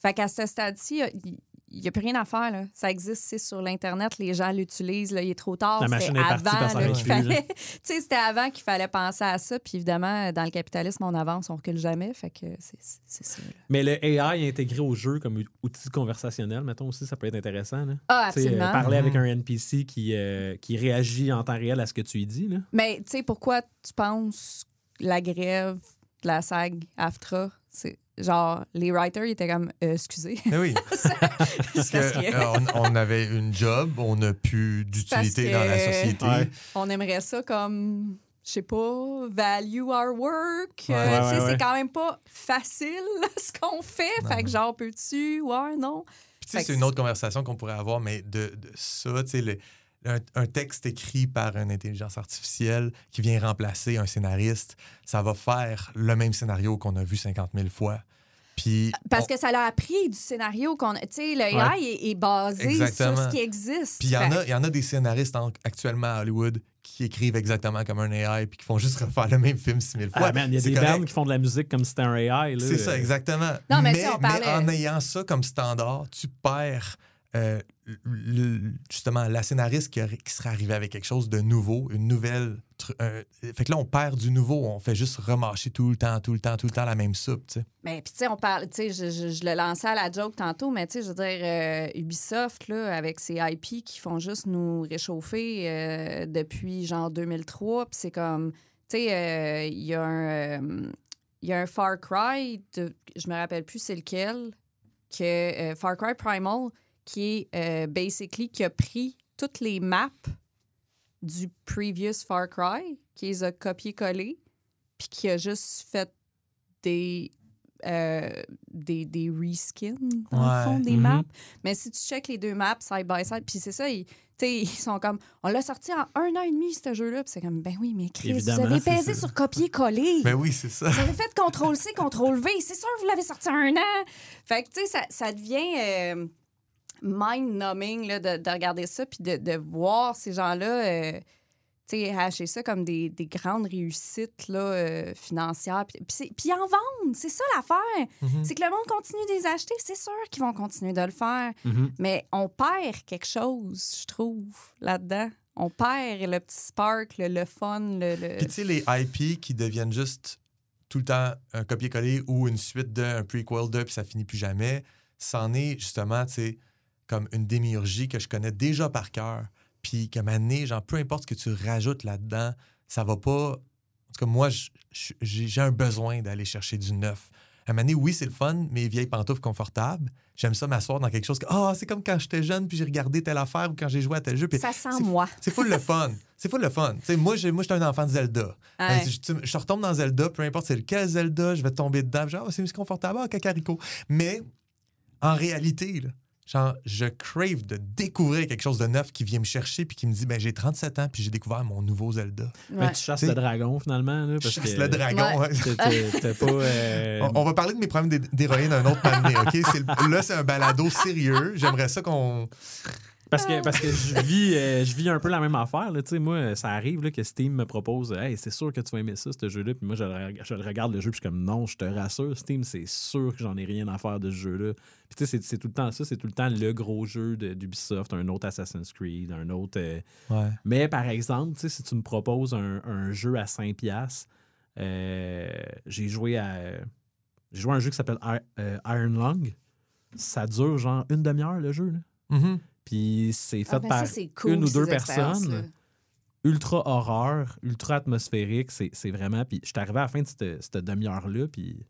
S7: Fait qu'à ce stade-ci, il n'y a, plus rien à faire. Là. Ça existe, c'est sur l'Internet, les gens l'utilisent. là, Il est trop tard.
S5: La
S7: C'était
S5: machine est
S7: avant qu'il fallait. tu sais, c'était avant qu'il fallait penser à ça. Puis évidemment, dans le capitalisme, on avance, on recule jamais. Fait que c'est c'est ça. là.
S5: Mais le AI intégré au jeu comme ou- outil conversationnel, mettons aussi, ça peut être intéressant. Là.
S7: Ah,
S5: euh,
S7: absolument.
S5: parler avec un NPC qui, euh, qui réagit en temps réel à ce que tu lui dis. Là.
S7: Mais tu sais, pourquoi tu penses la grève de la SAG AFTRA, c'est genre, les writers ils étaient comme, euh, excusez.
S6: Mais oui,
S7: C'est
S6: parce que, euh, on, on avait une job, on n'a plus d'utilité dans la société.
S5: Ouais.
S7: on aimerait ça comme, je sais pas, value our work.
S6: Ouais.
S7: Euh,
S5: Ouais,
S7: c'est quand même pas facile ce qu'on fait. fait que genre, peux-tu? Ouais, non.
S6: Puis, tu sais, c'est une autre conversation qu'on pourrait avoir, mais de, de ça, tu sais, un, un texte écrit par une intelligence artificielle qui vient remplacer un scénariste, ça va faire le même scénario qu'on a vu 50 000 fois. Puis,
S7: Parce
S6: on-
S7: que ça l'a appris du scénario qu'on a. Tu sais, le AI
S5: Ouais.
S7: est, est basé
S6: Exactement.
S7: sur ce qui existe.
S6: Puis il y, en
S7: Fait-
S6: a- il y en a des scénaristes en- actuellement à Hollywood qui écrivent exactement comme un AI puis qui font juste refaire le même film 6000 fois.
S5: Ah, man, il y a
S6: C'est
S5: des
S6: correct.
S5: bands qui font de la musique comme si c'était un AI. là.
S6: C'est ça, exactement.
S7: Non, mais
S6: mais,
S7: on parlait-
S6: mais en ayant ça comme standard, tu perds euh, justement la scénariste qui, serait arrivée avec quelque chose de nouveau, une nouvelle. fait que là, on perd du nouveau. On fait juste remâcher tout le temps, tout le temps, tout le temps la même soupe.
S7: Mais puis, tu sais, on parle, tu sais, je, je, je le lançais à la joke tantôt, mais tu sais, je veux dire, euh, Ubisoft, là, avec ses IP qui font juste nous réchauffer euh, depuis genre 2003, puis c'est comme, tu sais, il y a un. il y a un Far Cry, de, je me rappelle plus c'est lequel, que Far Cry Primal, qui est euh, basically qui a pris toutes les maps du previous Far Cry, qui les a copié-collé, puis qui a juste fait des, euh, des, des reskins, dans
S6: Ouais.
S7: le fond, des
S5: Mhm.
S7: maps. Mais si tu checkes les deux maps side by side, puis c'est ça, ils, tu sais, ils sont comme, on l'a sorti en un an et demi, ce jeu-là, puis c'est comme, ben oui, mais Chris,
S5: Évidemment,
S7: vous avez pesé
S5: ça.
S7: sur copier-coller.
S6: Ben oui, c'est ça.
S7: Vous avez fait CTRL-C, CTRL-V. C'est sûr, vous l'avez sorti en un an. Fait que, tu sais, ça, ça devient euh, mind-numbing là, de, de regarder ça puis de, de voir ces gens-là, euh, hacher ça comme des, des grandes réussites là, euh, financières. Puis, ils en vendent. C'est ça l'affaire.
S6: Mhm.
S7: C'est que le monde continue de les acheter. C'est sûr qu'ils vont continuer de le faire.
S5: Mhm.
S7: Mais on perd quelque chose, je trouve, là-dedans. On perd le petit spark, le, le fun, le... le-
S6: Puis tu sais, les IP qui deviennent juste tout le temps un copier-coller ou une suite d'un prequel de, puis ça finit plus jamais, c'en est justement, tu sais, comme une démiurgie que je connais déjà par cœur. Puis moment donné, genre, peu importe ce que tu rajoutes là-dedans, ça va pas... En tout cas, moi, j'ai un besoin d'aller chercher du neuf. À un moment donné, oui, c'est le fun, mes vieilles pantoufles confortables. J'aime ça m'asseoir dans quelque chose que, ah, c'est comme quand j'étais jeune, puis j'ai regardé telle affaire ou quand j'ai joué à tel jeu. Puis
S7: Ça sent moi.
S6: C'est full le fun. C'est full le fun. Tu sais, moi, moi, j'étais un enfant de Zelda.
S7: Ouais.
S6: Euh, je, retombe dans Zelda, peu importe c'est lequel Zelda, je vais tomber dedans. Genre, Ah, c'est confortable, ah, cacarico. Mais en réalité, là, genre, je crave de découvrir quelque chose de neuf qui vient me chercher puis qui me dit, ben j'ai 37 ans puis j'ai découvert mon nouveau Zelda.
S5: Mais tu chasses
S6: T'sais,
S5: le dragon, finalement. Là,
S6: Je chasse
S5: que
S6: le dragon.
S7: Ouais.
S6: ouais.
S5: t'es- t'es- T'as pas. euh,
S6: On, on va parler de mes problèmes d'hé- d'héroïne un autre moment donné, OK? C'est le- là, c'est un balado sérieux. J'aimerais ça qu'on...
S5: Parce que, parce que je, vis, euh, je vis un peu la même affaire. Là. Moi, ça arrive là, que Steam me propose Hey, c'est sûr que tu vas aimer ça, ce jeu-là. Puis moi, je, le- je regarde le jeu, puis je suis comme Non, je te rassure, Steam, c'est sûr que j'en ai rien à faire de ce jeu-là. Puis tu sais, c'est- tout le temps ça, c'est tout le temps le gros jeu d'Ubisoft, un autre Assassin's Creed, un autre. euh,
S6: Ouais.
S5: Mais par exemple, si tu me proposes un, un jeu à 5$, Euh, j'ai joué à. J'ai joué à un jeu qui s'appelle Ir- Iron Lung. Ça dure genre une demi-heure le jeu. là.
S6: Mhm.
S5: Puis c'est fait
S7: Ah, ben
S5: par
S7: ça, c'est cool,
S5: une ou deux personnes. Ultra horreur, ultra atmosphérique. C'est vraiment. Puis je suis arrivé à la fin de cette, cette demi-heure-là. Puis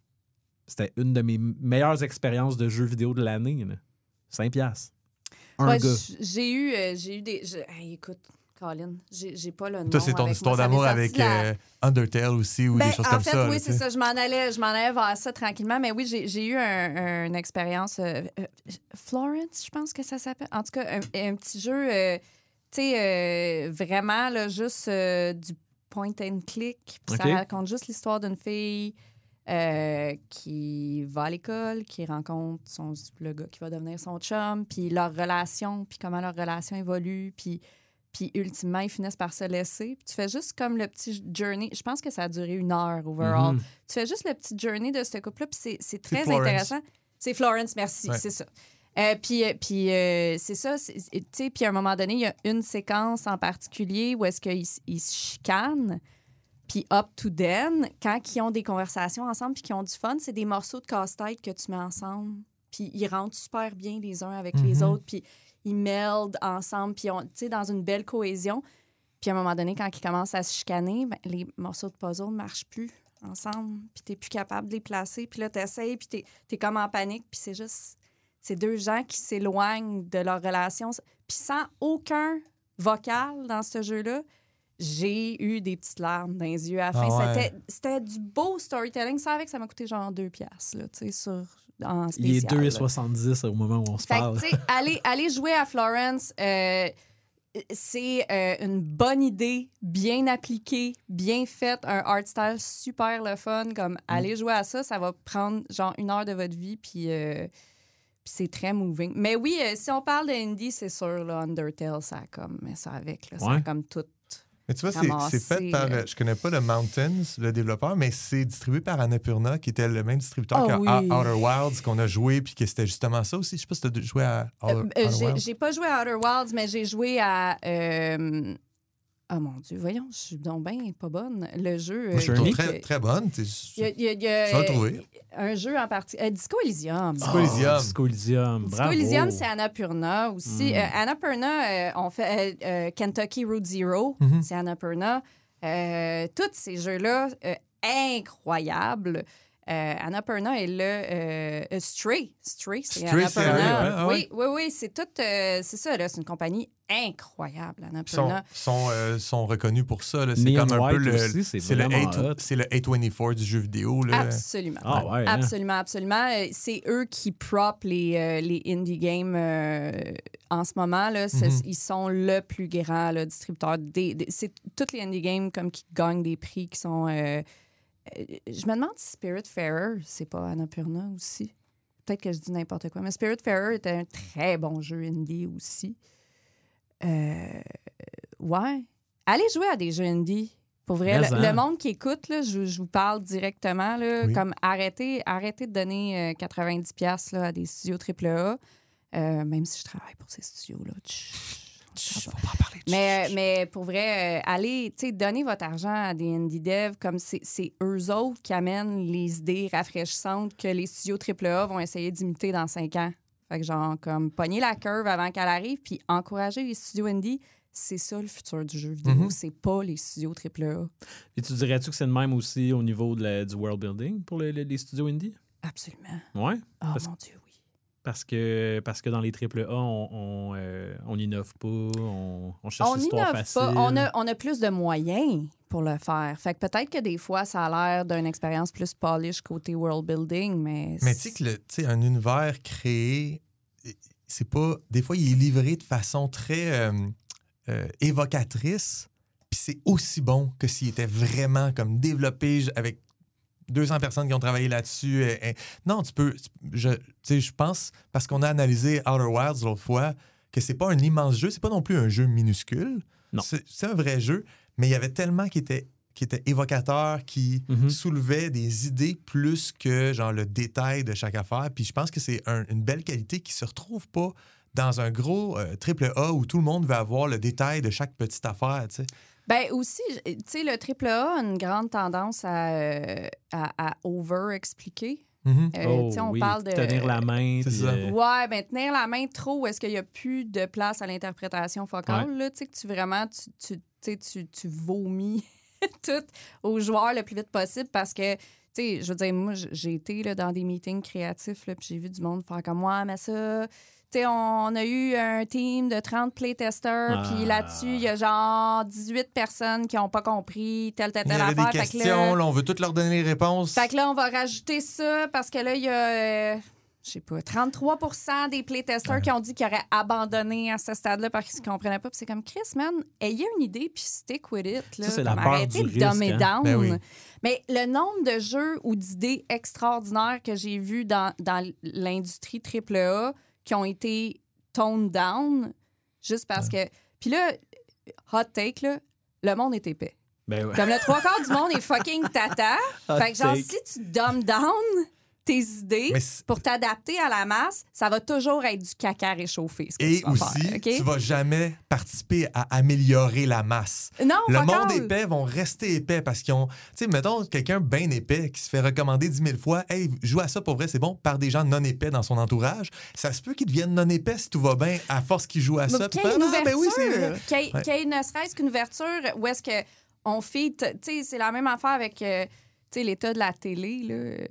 S5: c'était une de mes meilleures expériences de jeux vidéo de l'année. là. 5 piastres. Un
S7: Ouais,
S5: gars.
S7: j'ai eu, euh, j'ai eu des. je- hey, écoute, Colin, j'ai pas le nom.
S6: Toi, c'est ton histoire d'amour avec
S7: la-
S6: euh, Undertale aussi ou
S7: Ben,
S6: des choses
S7: en
S6: comme
S7: fait,
S6: ça.
S7: oui, c'est ça. Je m'en allais, je m'en allais vers ça tranquillement. Mais oui, j'ai eu un- un- une expérience. euh, euh, Florence, je pense que ça s'appelle. En tout cas, un, un petit jeu, euh, tu sais, euh, vraiment, là, juste euh, du point and click. Puis
S5: OK.
S7: ça raconte juste l'histoire d'une fille euh, qui va à l'école, qui rencontre son, le gars qui va devenir son chum, puis leur relation, puis comment leur relation évolue, puis, puis ultimement, ils finissent par se laisser. Puis tu fais juste comme le petit journey. Je pense que ça a duré une heure overall.
S5: Mhm.
S7: Tu fais juste le petit journey de ce couple-là, puis c'est- très intéressant. C'est Florence, merci,
S6: Ouais.
S7: c'est ça. Euh, puis euh, puis euh, c'est ça, c'est- tu sais, puis à un moment donné, il y a une séquence en particulier où est-ce qu'ils se chicanent, puis up to then, quand ils ont des conversations ensemble puis qu'ils ont du fun, c'est des morceaux de casse-tête que tu mets ensemble, puis ils rentrent super bien les uns avec les
S6: Mhm.
S7: autres, puis ils meldent ensemble, puis on- dans une belle cohésion. Puis à un moment donné, quand ils commencent à se chicaner, ben, les morceaux de puzzle ne marchent plus ensemble, puis t'es plus capable de les placer, puis là, t'essayes, puis t'es es comme en panique, puis c'est juste... C'est deux gens qui s'éloignent de leur relation, puis sans aucun vocal dans ce jeu-là, j'ai eu des petites larmes dans les yeux à la fin.
S6: Ah ouais.
S7: C'était du beau storytelling. Ça avec, ça m'a coûté genre deux piastres, là, tu sais, sur... En
S5: Il est
S7: spécial, là.
S5: 2,70 au moment où on se
S7: Fait
S5: parle.
S7: que, aller jouer à Florence, euh, c'est euh, une bonne idée, bien appliquée, bien faite, un art style super le fun.
S5: Mm.
S7: Comme aller jouer à ça, ça va prendre genre une heure de votre vie, puis euh, c'est très moving. Mais oui, si on parle de indie, c'est sûr, là, Undertale, ça a comme, ça avec, là, ça a comme tout.
S6: Mais tu vois, c'est- fait par.
S7: euh,
S6: Je connais pas le Mountains, le développeur, mais c'est distribué par Annapurna, qui était le même distributeur
S7: Oh
S6: que
S7: oui.
S6: Ou- Outer Wilds qu'on a joué, puis que c'était justement ça aussi. Je sais pas si tu as joué à Outer,
S7: Euh, euh,
S6: Outer
S7: j'ai-
S6: Wilds.
S7: j'ai pas joué à Outer Wilds, mais j'ai joué à. euh, Oh mon Dieu, voyons, je suis donc bien pas bonne. Le jeu.
S6: Moi, je
S7: euh,
S6: trouve
S5: Journey?
S6: très, très bonne. t'es-
S7: Il y a, il y a- il y a,
S6: Tu vas le
S7: euh,
S6: trouver.
S7: Un jeu en partie. euh, Disco Elysium.
S6: Disco Elysium.
S5: Ah, Disco Elysium.
S7: Disco
S5: Bravo.
S7: Elysium, c'est Annapurna aussi.
S5: Mm.
S7: Euh, Annapurna, euh, on fait euh, euh, Kentucky Route Zero,
S6: Mhm.
S7: c'est Annapurna. Euh, tous ces jeux-là, euh, incroyables. Euh, Annapurna est le euh, euh, Stray. Stray, c'est Annapurna.
S6: ouais.
S7: Oui, oui, oui, c'est tout. euh, c'est ça, là, c'est une compagnie incroyable,
S6: Ils sont,
S7: Annapurna.
S6: sont, euh, sont reconnus pour ça. là. C'est comme un peu le.
S5: aussi, c'est
S6: le, le A24 du jeu vidéo. Là.
S7: Absolument.
S5: Ah ouais, hein?
S7: Absolument, absolument. C'est eux qui prop les, euh, les indie games euh, en ce moment. Là.
S6: Mhm.
S7: Ils sont le plus grand là, distributeur. Des, des- c'est toutes les indie games comme qui gagnent des prix qui sont. Euh, euh, je me demande si Spiritfarer, c'est pas Annapurna aussi. Peut-être que je dis n'importe quoi. Mais Spiritfarer était un très bon jeu indie aussi. Euh, ouais. Allez jouer à des jeux indie. Pour vrai, le,
S5: hein.
S7: le monde qui écoute, là, je, je vous parle directement. Là,
S6: Oui.
S7: Comme arrêtez, arrêtez de donner euh, 90$ piastres, là, à des studios AAA. Euh, même si je travaille pour ces studios-là. Tch,
S6: Chut, faut pas en parler.
S7: Mais, euh, mais pour vrai, euh, allez, tu sais, donnez votre argent à des indie devs comme c'est eux autres qui amènent les idées rafraîchissantes que les studios AAA vont essayer d'imiter dans cinq ans. Fait que genre, comme, pogner la curve avant qu'elle arrive, puis encourager les studios indie, c'est ça le futur du jeu vidéo.
S6: Mhm.
S7: C'est pas les studios AAA.
S5: Et tu dirais-tu que c'est le même aussi au niveau de la- du world building pour le- le- les studios indie?
S7: Absolument.
S5: Ouais.
S7: Oh
S5: Parce-
S7: mon Dieu, oui.
S5: Parce que, parce que dans les AAA, on, on, euh, on innove pas, on, on cherche
S7: On
S5: l'histoire facile.
S7: pas. On a, on a plus de moyens pour le faire. Fait que peut-être que des fois, ça a l'air d'une expérience plus polish côté world building, mais.
S6: Mais tu sais que le- tu sais, un univers créé, c'est pas. Des fois, il est livré de façon très euh, euh, évocatrice. Puis c'est aussi bon que s'il était vraiment comme développé avec 200 personnes qui ont travaillé là-dessus. euh, non, tu peux. Je, tu sais, je pense, parce qu'on a analysé Outer Wilds l'autre fois, que c'est pas un immense jeu, c'est pas non plus un jeu minuscule.
S5: Non.
S6: C'est un vrai jeu, mais il y avait tellement qui était, qui était évocateur, qui
S5: Mhm.
S6: soulevait des idées plus que genre le détail de chaque affaire. Puis je pense que c'est un- une belle qualité qui se retrouve pas dans un gros euh, triple A où tout le monde veut avoir le détail de chaque petite affaire. tu sais.
S7: Ben aussi, j- tu sais, le triple A a une grande tendance à, euh, à, à over-expliquer. Euh,
S5: oh,
S7: tu sais, on
S5: oui,
S7: parle de.
S5: tenir la main. Puis,
S6: ça.
S5: euh,
S7: Ouais, ben tenir la main trop, est-ce qu'il n'y a plus de place à l'interprétation focale, là, tu sais, que tu vraiment, tu, tu, tu, tu, vomis tout aux joueurs le plus vite possible parce que, tu sais, je veux dire, moi, j'ai été là, dans des meetings créatifs, là, puis j'ai vu du monde faire comme moi, mais ça, on a eu un team de 30 playtesters, puis
S5: Ah.
S7: là-dessus, il y a genre 18 personnes qui n'ont pas compris telle, telle,
S6: Il y
S7: telle
S6: avait des
S7: affaire. Fait que là-
S6: questions, là, on veut toutes leur donner les réponses.
S7: fait que là, on va rajouter ça parce que là, il y a, euh, je sais pas, 33% des playtesters qui ont dit qu'ils auraient abandonné à ce stade-là parce qu'ils ne comprenaient pas. Puis c'est comme, Chris, man, ayez une idée puis stick with it. Là,
S5: Ça, c'est la peur
S7: arrêtez
S5: du
S7: de
S5: risque, hein.
S7: down.
S6: Ben oui.
S7: Mais le nombre de jeux ou d'idées extraordinaires que j'ai vus dans, dans l'industrie AAA qui ont été toned down juste parce que... Puis là, hot take, là, le monde est épais.
S5: ben ouais.
S7: Comme le trois quarts du monde est fucking tata.
S5: Hot
S7: fait que genre,
S5: take.
S7: si tu dumb down tes idées pour t'adapter à la masse, ça va toujours être du caca réchauffé. Ce que
S6: Et
S7: tu vas
S6: aussi,
S7: faire, OK?
S6: tu vas jamais participer à améliorer la masse.
S7: Non,
S6: Le monde épais vont rester épais parce qu'ils ont. Tu sais, mettons quelqu'un bien épais qui se fait recommander 10 000 fois, hey, joue à ça pour vrai, c'est bon, par des gens non épais dans son entourage. Ça se peut qu'ils deviennent non épais si tout va bien à force qu'ils jouent à
S7: Mais
S6: ça.
S7: qu'il y ait une
S6: faire, Ah, ben oui,
S7: ouverture, qu'il y ait-
S6: Ouais.
S7: qu'il y ait ne serait-ce qu'une ouverture où est-ce que on fait, tu sais, c'est la même affaire avec, euh, l'état de la télé, là.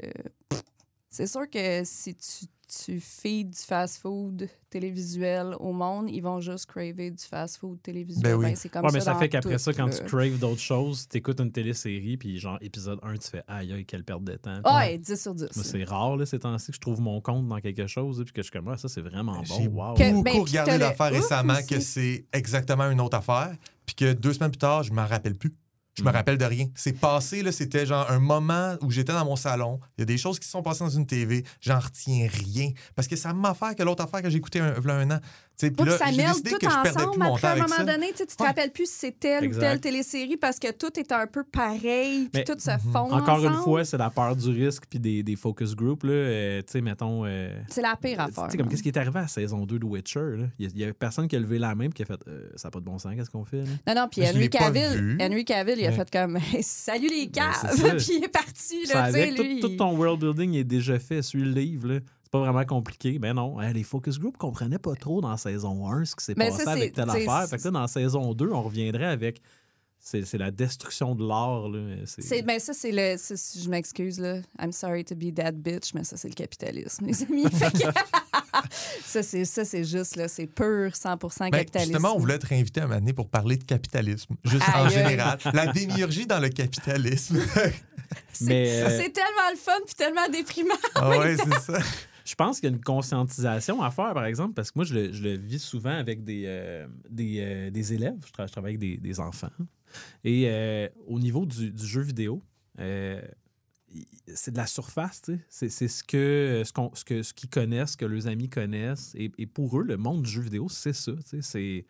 S7: C'est sûr que si tu, tu feeds du fast-food télévisuel au monde, ils vont juste craver du fast-food télévisuel.
S6: Ben oui.
S7: Ben, c'est comme
S5: Ouais,
S7: ça
S5: mais ça fait qu'après ça, quand tu craves d'autres choses, t'écoutes une télésérie, puis genre, épisode 1, tu fais aïe, aïe, quelle perte de temps.
S7: Ouais, 10 sur 10.
S5: Moi, c'est rare, là, ces temps-ci, que je trouve mon compte dans quelque chose, et puis que je suis comme, Ah, ça, c'est vraiment bon.
S6: J'ai
S5: Wow.
S7: Que-
S6: beaucoup
S7: ben,
S6: regardé l'affaire récemment
S7: aussi.
S6: que c'est exactement une autre affaire, puis que deux semaines plus tard, je m'en rappelle plus. Je me
S5: Mm.
S6: rappelle de rien. C'est passé, là, c'était genre un moment où j'étais dans mon salon. Il y a des choses qui se sont passées dans une TV. J'en retiens rien. Parce que la même affaire que l'autre affaire que j'ai écouté un, un an.
S7: Pas que
S6: là,
S7: ça mêle tout ensemble après à un moment
S6: ça.
S7: donné. Tu te
S6: Ouais.
S7: rappelles plus si c'est telle ou telle télésérie parce que tout est un peu pareil, puis tout se fond
S5: Encore une fois, c'est la peur du risque, puis des, des focus groups, euh, tu sais, mettons. euh,
S7: C'est la pire
S5: tu
S7: affaire.
S5: comme qu'est-ce qui est arrivé à la saison 2 de Witcher, là? Il y a- personne qui a levé la main, puis qui a fait, euh, ça n'a pas de bon sens, qu'est-ce qu'on fait, là?
S7: Non, non, puis Henry Cavill. Henry Cavill, il a fait comme Salut les
S5: Ben,
S7: caves!
S5: ça.
S7: puis il est parti,
S5: Ça
S7: là, tu sais,
S5: avec tout,
S7: lui.
S5: tout ton world building est déjà fait, suis le livre, là. Pas vraiment compliqué. Ben non, hein, les focus groups comprenaient pas trop dans saison 1 ce qui s'est
S7: Mais
S5: passé
S7: ça,
S5: avec telle affaire. Fait que là, dans saison 2, on reviendrait avec. C'est c'est la destruction de l'art, là. C'est-
S7: C'est, ben ça, c'est le. je m'excuse, là. I'm sorry to be that bitch, mais ça, c'est le capitalisme, les amis. Fait que- ça, c'est, ça, c'est juste, là. C'est pur 100
S6: Ben,
S7: capitalisme.
S6: justement, on voulait être invité à donné pour parler de capitalisme, juste en général. La démiurgie dans le capitalisme.
S7: c'est,
S5: Mais, euh,
S7: c'est tellement le fun puis tellement déprimant.
S6: ah ouais, c'est ça.
S5: Je pense qu'il y a une conscientisation à faire, par exemple, parce que moi, je le, je le vis souvent avec des, euh, des, euh, des élèves. Je, tra- je travaille avec des, des enfants. Et euh, au niveau du, du jeu vidéo, euh, c'est de la surface. C'est, c'est ce que ce, qu'on, ce, que, ce qu'ils connaissent, ce que leurs amis connaissent. Et, et pour eux, le monde du jeu vidéo, c'est ça. C'est,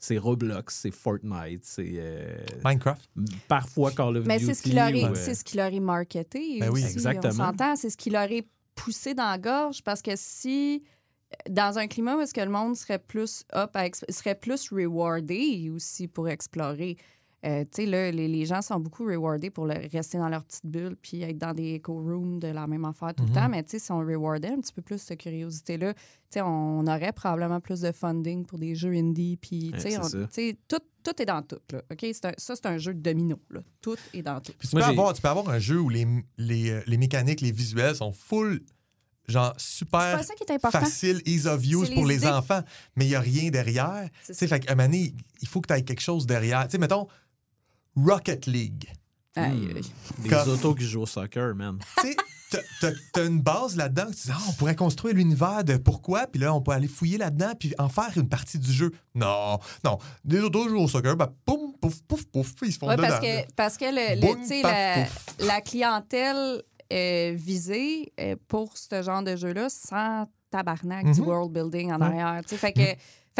S5: c'est Roblox, c'est Fortnite, c'est euh,
S6: Minecraft.
S5: parfois Call of
S7: Mais
S5: Duty.
S7: c'est ce qu'il leur est,
S5: ou,
S7: c'est ce qu'il leur est marketé.
S6: Ben oui.
S7: aussi,
S5: Exactement.
S7: On s'entend, c'est ce qui leur est poussé dans la gorge parce que si dans un climat où est-ce que le monde serait plus up, serait plus rewardé aussi pour explorer. Euh, tu sais, là, les, les gens sont beaucoup rewardés pour le- rester dans leur petite bulle puis être dans des eco-rooms de la même affaire tout le
S6: Mhm.
S7: temps. Mais tu sais, si on rewardait un petit peu plus cette curiosité-là, tu sais, on aurait probablement plus de funding pour des jeux indie. Puis, tu sais,
S5: ça.
S7: tu sais, tout, tout est dans tout. Là, OK? C'est un- ça, c'est un jeu de domino. Là. Tout est dans tout.
S6: Puis tu, peux avoir, tu peux avoir un jeu où les, les, euh, les mécaniques, les visuels sont full, genre super
S7: pas ça qui est
S6: facile, ease of use pour
S7: les
S6: enfants, mais il n'y a rien derrière. Fait qu'à un moment donné, il faut que tu aies quelque chose derrière. Tu sais, mettons, Rocket League.
S7: Aïe,
S5: Hmm.
S7: aïe.
S5: Des
S6: Comme-
S5: autos qui jouent au soccer, man.
S6: Tu sais, t'as- une base là-dedans. que Tu dis, ah, on pourrait construire l'univers de pourquoi, puis là, on peut aller fouiller là-dedans, puis en faire une partie du jeu. Non, non. Des autos jouent au soccer, ben, poum, pouf, pouf, pouf, puis ils se font
S7: Ouais,
S6: dedans.
S7: parce que, parce que le,
S6: Boum, paf,
S7: la, la clientèle euh, visée euh, pour ce genre de jeu-là sans tabarnak du
S6: Mhm.
S7: world building en
S6: Ouais.
S7: arrière. tu sais. Fait que,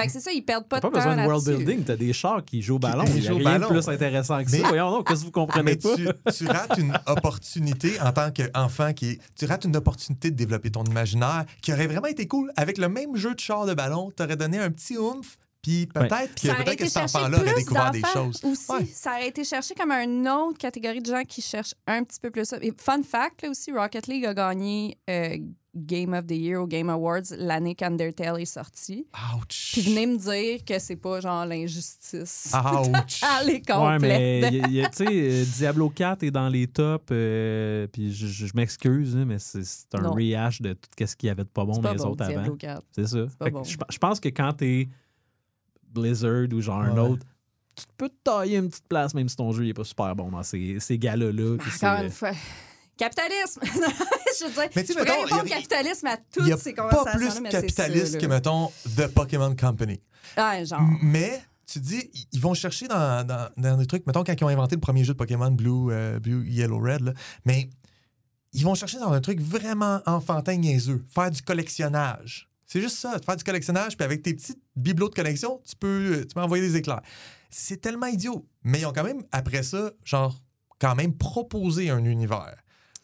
S7: fait que c'est ça, ils perdent pas
S5: T'as
S7: de
S5: pas
S7: temps
S5: besoin de world building, t'as des chars qui jouent au ballon.
S6: Qui
S5: Il y a
S6: jouent au
S5: rien de
S6: ballon.
S5: plus intéressant que ça.
S6: Mais-
S5: Voyons donc, qu'est-ce que vous comprenez
S6: Mais
S5: pas?
S6: tu, tu rates une opportunité en tant qu'enfant qui est- Tu rates une opportunité de développer ton imaginaire qui aurait vraiment été cool. Avec le même jeu de char de ballon, t'aurais donné un petit oomph, Puis peut-être que,
S7: Ça aurait
S6: peut-être que cet enfant-là aurait découvert des choses.
S7: Aussi,
S6: Ouais.
S7: ça aurait été cherché comme une autre catégorie de gens qui cherchent un petit peu plus ça. Et fun fact, là aussi, Rocket League a gagné euh, Game of the Year au Game Awards l'année qu'Undertale est sorti.
S6: Ouch.
S7: Puis venez me dire que c'est pas genre l'injustice.
S6: Ouch.
S7: Allez,
S5: Ouais,
S7: complète.
S5: mais y a- tu sais, euh, Diablo 4 est dans les tops, euh, puis je, je- je m'excuse, hein, mais c'est un rehash de tout ce qu'il y avait de pas bon dans les
S7: bon,
S5: autres
S7: Diablo
S5: avant.
S7: 4.
S5: C'est ça.
S7: bon.
S5: Je je pense que quand t'es Blizzard ou genre un
S6: Ouais.
S5: autre, tu peux te tailler une petite place, même si ton jeu n'est pas super bon dans ces, ces c'est-
S7: Encore une fois. Capitalisme! je veux dire,
S6: Mais tu sais,
S7: je pourrais
S6: mettons,
S7: répondre
S6: y a-
S7: capitalisme à toutes
S6: n'y a
S7: ces
S6: pas plus
S7: mais
S6: capitaliste que, mettons, The Pokémon Company.
S7: Ouais, genre.
S6: Mais tu dis, ils- vont chercher dans, dans, dans des trucs, mettons, quand ils ont inventé le premier jeu de Pokémon Blue, euh, Blue Yellow, Red, là, mais ils vont chercher dans un truc vraiment enfantin, niaiseux, faire du collectionnage. C'est juste ça, faire du collectionnage, puis avec tes petites bibelots de collection, tu peux, tu peux envoyer des éclairs. C'est tellement idiot. Mais ils ont quand même, après ça, genre, quand même proposé un univers.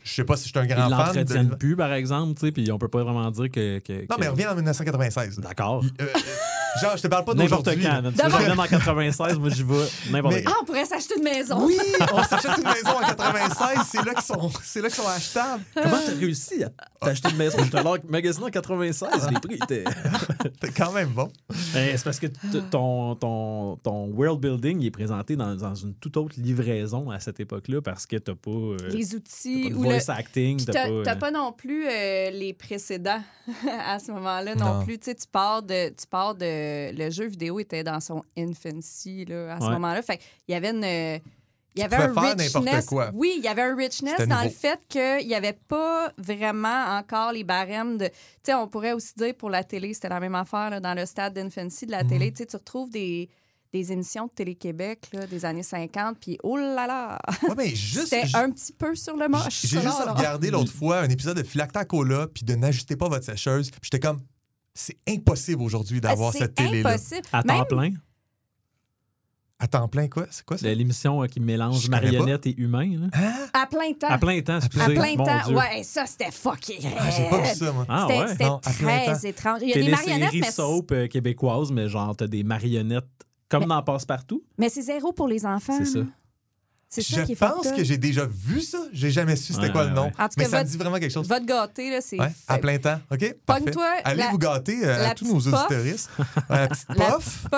S6: Je sais pas si je suis un
S5: Ils
S6: grand fan. de l'univers.
S5: plus, par exemple, tu sais, puis on peut pas vraiment dire que. que-
S6: Non,
S5: que-
S6: mais reviens en 1996. là.
S5: D'accord.
S6: Euh, euh, genre, je te parle pas
S5: N'importe
S6: d'aujourd'hui.
S5: quand. veux que je revienne en 96, moi j'y vais n'importe
S6: Mais-
S5: quand.
S7: Ah, on pourrait s'acheter une maison.
S6: Oui, on s'achète une maison en 96, c'est là qu'ils sont, c'est là qu'ils sont achetables.
S5: Comment t'as réussi à t'acheter une maison? Alors magasiné en 96, les prix étaient.
S6: C'est quand même bon.
S5: Ben, c'est parce que ton, ton, ton world building il est présenté dans, dans une toute autre livraison à cette époque-là parce que t'as pas, euh,
S7: Les outils ou le.
S5: Voice acting, t'as pas. euh,
S7: pas non plus euh, les précédents à ce moment-là non,
S6: Non.
S7: plus. Tu sais, tu pars de, tu pars de, le jeu vidéo était dans son infancy là, à ce
S5: Ouais.
S7: moment-là. Fait il y avait une, il y avait un richness.
S6: quoi.
S7: Oui, il y avait un richness dans le fait qu'il n'y avait pas vraiment encore les barèmes de. Tu sais, on pourrait aussi dire pour la télé, c'était la même affaire là, dans le stade d'infancy de la
S6: Mhm.
S7: télé. Tu sais, tu retrouves des des émissions de Télé-Québec là, des années 50, puis oh là là!
S6: Ouais, mais juste.
S7: C'était
S6: j-
S7: un petit peu sur le moche.
S6: J'ai juste
S7: là, là.
S6: regardé l'autre fois un épisode de Philacta Cola puis de n'ajustez pas votre sécheuse. Puis j'étais comme, c'est impossible aujourd'hui d'avoir
S7: C'est
S6: cette télé-là.
S7: impossible.
S5: à temps
S7: Même-
S5: plein?
S6: À temps plein, quoi? C'est quoi ça?
S5: L'émission euh, qui mélange
S6: Je connais pas.
S5: marionnettes et humains. là.
S6: Hein?
S7: À plein temps.
S5: À plein temps,
S7: À
S5: excusez.
S7: plein
S5: mon
S7: temps.
S5: Dieu.
S7: Ouais, ça, c'était fucking
S6: Ah, j'ai pas vu ça, moi.
S5: Ah
S7: C'était
S5: ouais?
S7: c'était
S6: Non, à plein
S7: très étrange. Il y a des marionnettes, mais,
S5: soap euh, québécoise, mais genre, t'as des marionnettes comme dans Passe-Partout.
S7: mais c'est zéro pour les enfants.
S5: C'est ça.
S7: C'est ça
S6: Je
S7: qui est
S6: pense que j'ai déjà vu ça. J'ai jamais su c'était
S5: Ouais,
S6: quoi
S5: ouais,
S6: le nom.
S5: ouais.
S7: En tout
S6: Mais
S7: cas,
S6: ça me dit vraiment quelque chose.
S7: Va te gâter, là, c'est...
S6: Ouais, à plein temps. OK? Parfait.
S7: Pogne-toi
S6: Allez
S7: la-
S6: vous gâter euh, à tous nos
S7: puff.
S6: auditeuristes. Euh,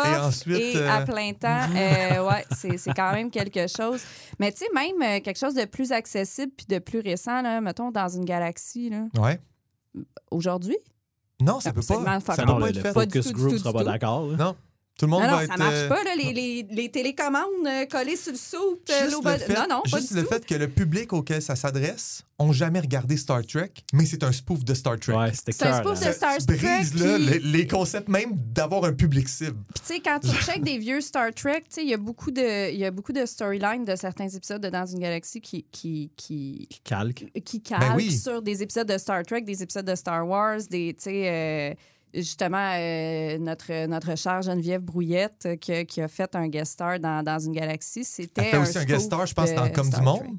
S6: Et ensuite.
S7: et
S6: euh,
S7: à plein temps, euh, ouais, c'est c'est quand même quelque chose. Mais tu sais, même euh, quelque chose de plus accessible puis de plus récent, là, mettons, dans une galaxie, là,
S6: Ouais.
S7: aujourd'hui?
S6: Non, ça peut pas. Ça peut pas
S5: le,
S6: être
S5: le
S6: fait.
S5: Focus group sera pas d'accord.
S6: Non. Tout le monde
S7: Non,
S6: va
S7: non,
S6: être.
S7: ça marche
S6: euh,
S7: pas, là, les, les, les télécommandes euh, collées sur le soupe. euh,
S6: Juste le fait,
S7: non, non, pas
S6: juste
S7: du
S6: le
S7: tout.
S6: fait que le public auquel ça s'adresse ont jamais regardé Star Trek, mais c'est un spoof de Star Trek.
S5: Ouais, c'était
S7: C'est un spoof de Star
S6: tu
S7: Trek
S6: là,
S7: qui-
S6: les, les concepts même d'avoir un public cible.
S7: Puis tu sais, quand tu checkes des vieux Star Trek, tu sais, il y a beaucoup de, il y a beaucoup de storylines de certains épisodes de Dans une galaxie qui, qui, qui,
S5: Calque.
S7: qui calquent
S6: oui.
S7: sur des épisodes de Star Trek, des épisodes de Star Wars, des, tu sais, euh, justement, euh, notre, notre chère Geneviève Brouillette euh, qui, a- qui a fait un guest star dans, dans une galaxie, c'était
S6: Elle fait aussi un guest star, je pense, dans Comme du Monde.
S7: Trek.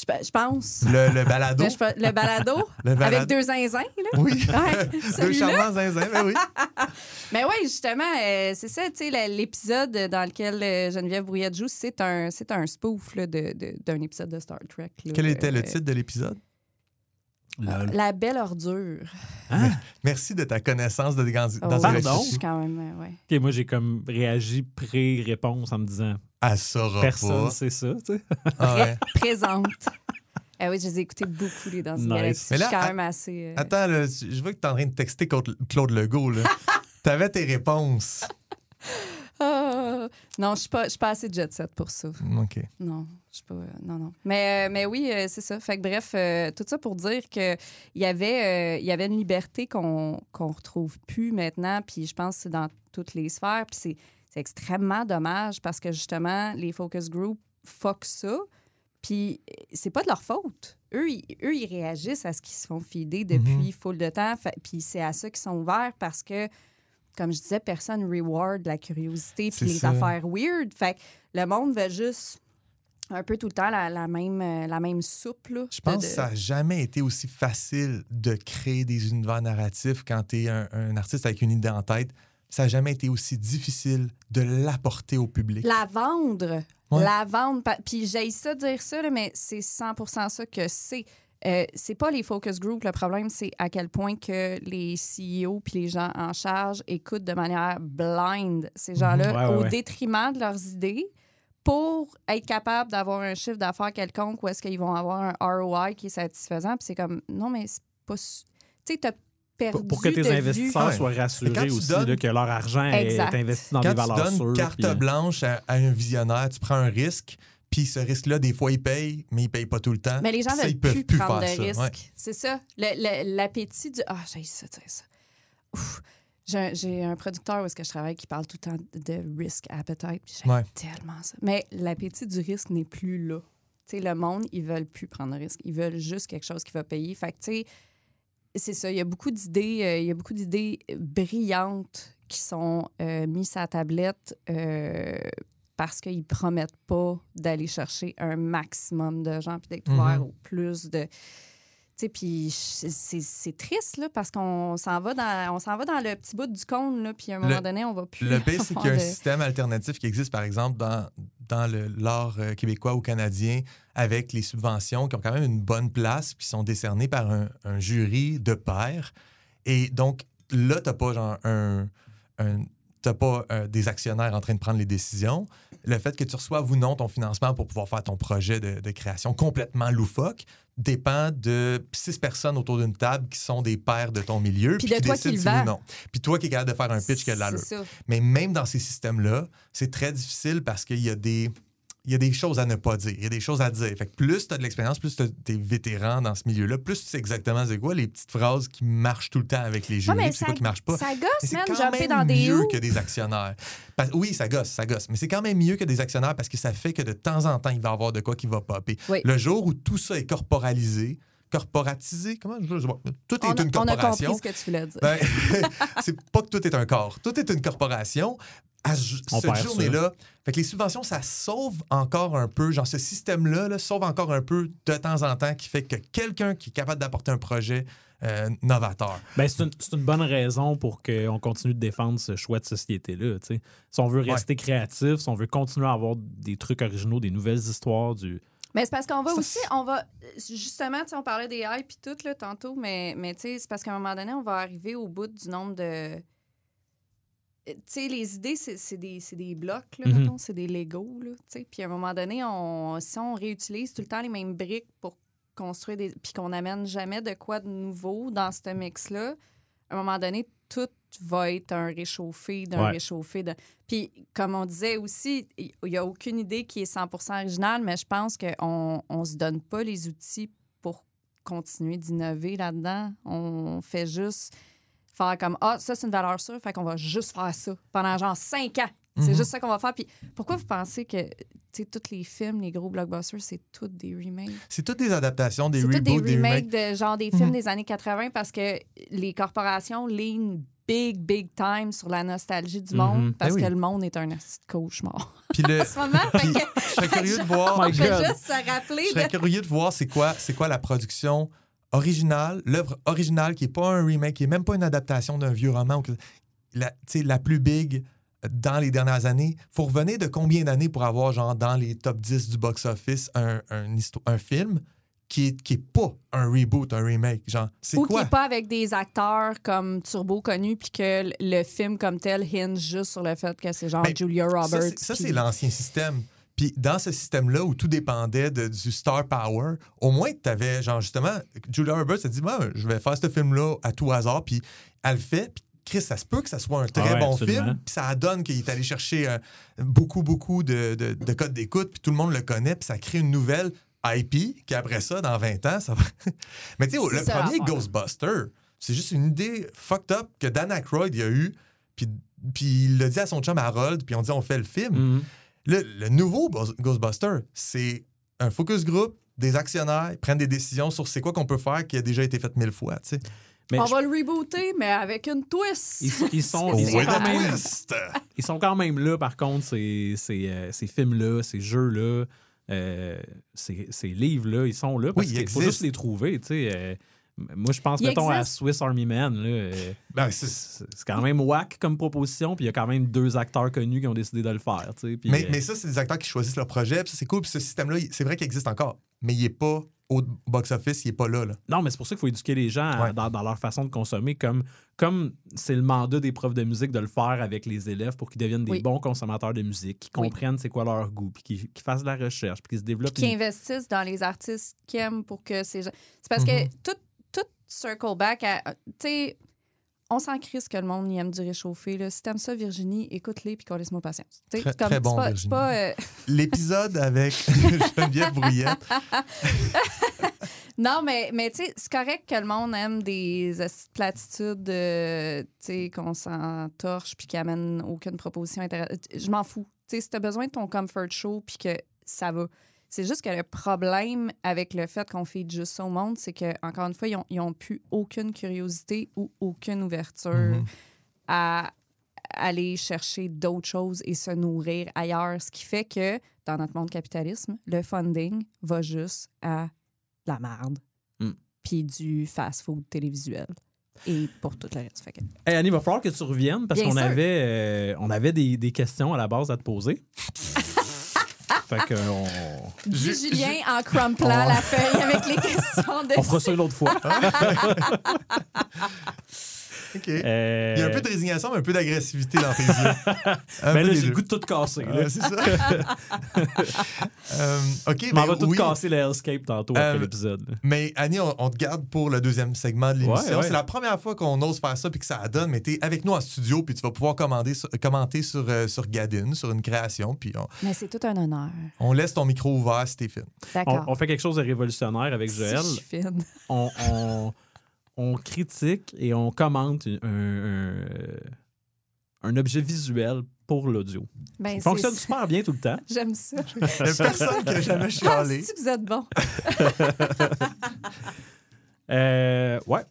S7: Je, pe- je pense.
S6: Le, le balado.
S7: Le, balado,
S6: Le
S7: avec deux zinzins, là?
S6: Oui.
S7: Ouais,
S6: Deux charmants zinzins, ben oui.
S7: Mais oui, justement, euh, c'est ça, tu sais, l'épisode dans lequel Geneviève Brouillette joue, c'est un, c'est un spoof là, de- de- d'un épisode de Star Trek. là.
S6: Quel était le titre de l'épisode?
S7: La belle ordure.
S6: Merci de ta connaissance de dans,
S7: Oh,
S6: dans
S5: Pardon?
S7: je suis quand même, euh, ouais.
S5: Ok, moi, j'ai comme réagi pré-réponse en me disant
S6: Elle saura
S5: personne sait ça. tu sais.
S6: Ah ouais.
S7: Présente. Ah oui, je les ai écoutés beaucoup, les Dans une
S5: Nice.
S6: Mais
S7: Je
S6: là,
S7: suis quand
S6: à-
S7: même assez... euh,
S6: Attends, là, je vois que tu es en train de texter Claude Claude Legault. là. T'avais tes réponses.
S7: ah, non, je suis pas, je suis pas assez jet set pour ça.
S6: OK.
S7: Non, je sais pas. euh, non, non. Mais, euh, mais oui, euh, c'est ça. Fait que bref, tout ça pour dire que il y avait, il y avait une liberté qu'on qu'on retrouve plus maintenant. Puis je pense que c'est dans toutes les sphères. Puis c'est extrêmement dommage parce que justement, les focus group fuck ça. Puis c'est pas de leur faute. Eux, ils, eux, ils réagissent à ce qu'ils se font fider depuis full de temps. Fait- puis c'est à ça qu'ils sont ouverts parce que, comme je disais, personne reward la curiosité puis les
S6: ça.
S7: affaires weird. Fait que le monde veut juste un peu tout le temps la, la même, euh, la même soupe. Là,
S6: Je pense
S7: de-
S6: que ça n'a jamais été aussi facile de créer des univers narratifs quand tu es un, un artiste avec une idée en tête. ça n'a jamais été aussi difficile de l'apporter au public.
S7: La vendre.
S6: Ouais.
S7: La vendre. Puis j'ai ça dire ça, là, mais c'est 100 ça que c'est. Euh, c'est pas les focus group le problème, c'est à quel point que les CEO puis les gens en charge écoutent de manière blind ces gens-là
S5: Ouais, ouais,
S7: au détriment de leurs idées pour être capable d'avoir un chiffre d'affaires quelconque où est-ce qu'ils vont avoir un ROI qui est satisfaisant. Puis c'est comme, non, mais c'est pas... Tu sais, t'as perdu
S5: Pour, que tes
S7: vue-
S5: investisseurs soient rassurés
S6: tu
S5: aussi
S6: donnes-
S5: là, que leur argent est
S7: Exact.
S5: investi dans
S6: Quand
S5: des valeurs
S6: tu donnes
S5: sûres.
S6: carte
S5: puis, euh,
S6: blanche à, à un visionnaire, tu prends un risque, puis ce risque-là, des fois, il paye, mais il paye pas tout le temps.
S7: Mais les gens
S6: Ça,
S7: veulent
S6: ils peuvent
S7: plus,
S6: plus
S7: prendre de risques.
S6: ouais.
S7: C'est ça. L'appétit du. Ah, j'ai ça, dire ça. Ouf. J'ai un- producteur où est-ce que je travaille qui parle tout le temps de risk appetite. J'aime
S6: Ouais.
S7: tellement ça. Mais l'appétit du risque n'est plus là. Tu sais, le monde, ils veulent plus prendre de risques. Ils veulent juste quelque chose qui va payer. Fait que, tu sais, c'est ça. Il y a beaucoup d'idées, euh, il y a beaucoup d'idées brillantes qui sont euh, mises à la tablette euh, parce qu'ils promettent pas d'aller chercher un maximum de gens puis d'être
S6: Mhm.
S7: ouverts au plus de. Puis c'est- triste, là, parce qu'on s'en va, dans- on s'en va dans le petit bout du cône, là, puis à un moment
S6: Le-
S7: donné, on va plus.
S6: Le pire, c'est qu'il y a un
S7: de-
S6: système alternatif qui existe, par exemple, dans, dans l'art euh, québécois ou canadien, avec les subventions qui ont quand même une bonne place, puis sont décernées par un, un jury de pairs. Et donc, là, tu n'as pas genre un. un- t'as pas euh, des actionnaires en train de prendre les décisions. Le fait que tu reçoives ou non ton financement pour pouvoir faire ton projet de, de création complètement loufoque dépend de six personnes autour d'une table qui sont des pairs de ton milieu.
S7: Puis
S6: qui
S7: de toi qui le
S6: si ou non. Puis toi qui es capable de faire un pitch qui a de l'allure. Mais même dans ces systèmes-là, c'est très difficile parce qu'il y a des. Il y a des choses à ne pas dire. Il y a des choses à dire. Fait que plus tu as de l'expérience, plus tu es vétéran dans ce milieu-là, plus tu sais exactement c'est quoi les petites phrases qui marchent tout le temps avec les
S7: Ouais,
S6: jurys, puis c'est quoi qui marche pas.
S7: Ça gosse,
S6: quand
S7: jumper
S6: même
S7: dans des
S6: mieux que des actionnaires. Parce- oui, ça gosse, ça gosse. Mais c'est quand même mieux que des actionnaires parce que ça fait que de temps en temps, il va y avoir de quoi qui va popper.
S7: Oui.
S6: Le jour où tout ça est corporalisé, corporatisé, comment je pas, tout est
S7: a,
S6: une
S7: on a
S6: corporation.
S7: compris ce que tu voulais dire.
S6: Ben, c'est pas que tout est un corps. Tout est une corporation. À
S5: On
S6: cette
S5: perd
S6: journée-là, fait que les subventions, ça sauve encore un peu, genre ce système-là, là, sauve encore un peu de temps en temps qui fait que quelqu'un qui est capable d'apporter un projet euh, novateur.
S5: Ben, c'est une, c'est une bonne raison pour qu'on continue de défendre ce choix de société-là. tu sais. Si on veut rester créatif, si on veut continuer à avoir des trucs originaux, des nouvelles histoires, du.
S7: Mais c'est parce qu'on va
S6: Ça,
S7: aussi, on va, justement, on parlait des hype puis tout, là, tantôt, mais, mais tu sais, c'est parce qu'à un moment donné, on va arriver au bout du nombre de. Tu sais, les idées, c'est c'est des, c'est des blocs, là, mettons, c'est des Legos, là, tu sais. Puis à un moment donné, on, si on réutilise tout le temps les mêmes briques pour construire des. puis qu'on n'amène jamais de quoi de nouveau dans ce mix-là, à un moment donné, tout va être un réchauffé d'un
S5: Ouais.
S7: réchauffé. De... Puis, comme on disait aussi, il n'y a aucune idée qui est 100 originale, mais je pense qu'on ne se donne pas les outils pour continuer d'innover là-dedans. On fait juste faire comme Ah, ça, c'est une valeur sûre, fait qu'on va juste faire ça pendant genre cinq ans. C'est
S6: Mhm.
S7: juste ça qu'on va faire. Puis, pourquoi vous pensez que tu sais, tous les films, les gros blockbusters, c'est tous des remakes?
S6: C'est toutes des adaptations, des
S7: C'est tous
S6: reboots,
S7: des
S6: des
S7: remakes de genre des films
S6: Mhm.
S7: des années 80 parce que les corporations lean big, big time sur la nostalgie du
S5: Mhm.
S7: monde parce
S6: Ben oui.
S7: que le monde est un cauchemar.
S6: Puis le,
S7: en ce moment, fait que
S6: je serais curieux de voir.
S5: My
S7: on fait
S5: God.
S7: juste se rappeler
S6: Je serais
S7: de...
S6: curieux de voir c'est quoi, c'est quoi la production originale, l'œuvre originale qui n'est pas un remake, qui n'est même pas une adaptation d'un vieux roman. La, la plus big dans les dernières années. faut revenir de combien d'années pour avoir, genre, dans les top 10 du box-office, un, un, histo- un film qui est, qui est pas un reboot, un remake? Genre, c'est
S7: Ou qui n'est pas avec des acteurs comme Turbo connus puis que le- film comme tel hinge juste sur le fait que c'est genre
S6: Ben,
S7: Julia Roberts.
S6: Ça, c'est l'ancien système. Puis dans ce système-là où tout dépendait de- du star power, au moins, tu avais, genre, justement, Julia Roberts a dit, Moi, je vais faire ce film-là à tout hasard, puis elle le fait, puis Chris, ça se peut que ça soit un très
S5: Ah ouais,
S6: bon
S5: absolument.
S6: film, puis ça donne qu'il est allé chercher euh, beaucoup, beaucoup de, de- de codes d'écoute, puis tout le monde le connaît, puis ça crée une nouvelle IP, qui après ça, dans 20 ans, ça va... Mais tu sais, le premier. Ghostbuster, c'est juste une idée fucked up que Dan Aykroyd il a eu, puis, puis il l'a dit à son chum Harold, puis on dit on fait le film.
S5: Mhm.
S6: Le, le nouveau Ghost- Ghostbuster, c'est un focus group, des actionnaires, ils prennent des décisions sur c'est quoi qu'on peut faire qui a déjà été fait mille fois.
S5: Mais
S7: On
S5: je-
S7: va le rebooter, mais avec une twist.
S5: ils, sont- ils sont, ils, quand même,
S6: twist!
S5: ils sont quand même là, par contre, ces, ces, euh, ces films-là, ces jeux-là, euh, ces, ces livres-là, ils sont là parce
S6: Oui,
S5: qu'il faut
S6: existent.
S5: juste les trouver. tu sais, euh, Moi, je pense,
S7: Il
S5: mettons, à Swiss Army Man. là, euh,
S6: Ben, c'est-
S5: c'est c'est quand même whack comme proposition, puis il y a quand même deux acteurs connus qui ont décidé de le faire. tu sais, puis,
S6: mais,
S5: euh,
S6: mais ça, c'est des acteurs qui choisissent leur projet, puis ça, c'est cool. Puis ce système-là, c'est vrai qu'il existe encore, mais il est pas au box-office, il est pas là. là.
S5: Non, mais c'est pour ça qu'il faut éduquer les gens à- dans, dans leur façon de consommer, comme comme c'est le mandat des profs de musique de le faire avec les élèves pour qu'ils deviennent des
S7: Oui.
S5: bons consommateurs de musique, qu'ils
S7: Oui.
S5: comprennent c'est quoi leur goût, puis qu'ils qu'ils fassent de la recherche, puis qu'ils se développent.
S7: qui
S5: une-
S7: investissent dans les artistes qu'ils aiment pour que ces gens. C'est parce que tout, tout circle back à. Tu sais, on s'en crisse que le monde y aime du réchauffé. Là. Si t'aimes ça, Virginie, écoute-les puis laisse-moi patience. Tu sais,
S6: Très-
S7: c'est comme-
S6: très bon,
S7: pas, pas, euh,
S6: L'épisode avec Geneviève Brouillette,
S7: Non, mais, mais tu sais, c'est correct que le monde aime des platitudes, euh, sais, qu'on s'entorche puis qui amènent aucune proposition intéressante. Je m'en fous. Tu sais, si t'as besoin de ton comfort show puis que ça va. C'est juste que le problème avec le fait qu'on fait juste ça au monde, c'est que encore une fois, ils ont, ils ont plus aucune curiosité ou aucune ouverture
S6: Mhm.
S7: à aller chercher d'autres choses et se nourrir ailleurs. Ce qui fait que dans notre monde capitalisme, le funding va juste à de la merde
S5: Mm.
S7: puis du fast-food télévisuel. Et pour tout le reste. Fait que-
S5: Hey, Annie, il va falloir que tu reviennes parce qu'on avait, euh, on avait des, des questions à la base à te poser. fait que on,
S7: Julien en crumplant la feuille avec les questions de
S5: on fera ça une autre fois.
S6: OK.
S5: Euh,
S6: Il y a un peu de résignation, mais un peu d'agressivité dans tes yeux. Un
S5: ben là, j'ai le goût de tout casser.
S6: c'est ça. Euh, OK,
S5: m'en
S6: ben
S5: vais tout
S6: oui.
S5: casser le Hellscape tantôt
S6: Euh,
S5: après l'épisode. là.
S6: Mais Annie, on, on te garde pour le deuxième segment de l'émission.
S5: Ouais, ouais.
S6: C'est la première fois qu'on ose faire ça puis que ça donne. Mais t'es avec nous en studio puis tu vas pouvoir commander sur- commenter sur, euh, sur Gadin, sur une création. Puis on,
S7: Mais c'est tout un honneur.
S6: on laisse ton micro ouvert si t'es fine.
S7: D'accord.
S5: On, on fait quelque chose de révolutionnaire avec
S7: Si
S5: Joël.
S7: je suis fine.
S5: on, on- on critique et on commente un, un- un objet visuel pour l'audio.
S7: Ben, c'est-
S5: fonctionne super bien tout le temps.
S7: J'aime ça.
S6: Il y a personne qui a jamais
S7: Ah,
S6: chialé.
S7: si vous êtes bon?
S5: Euh, ouais.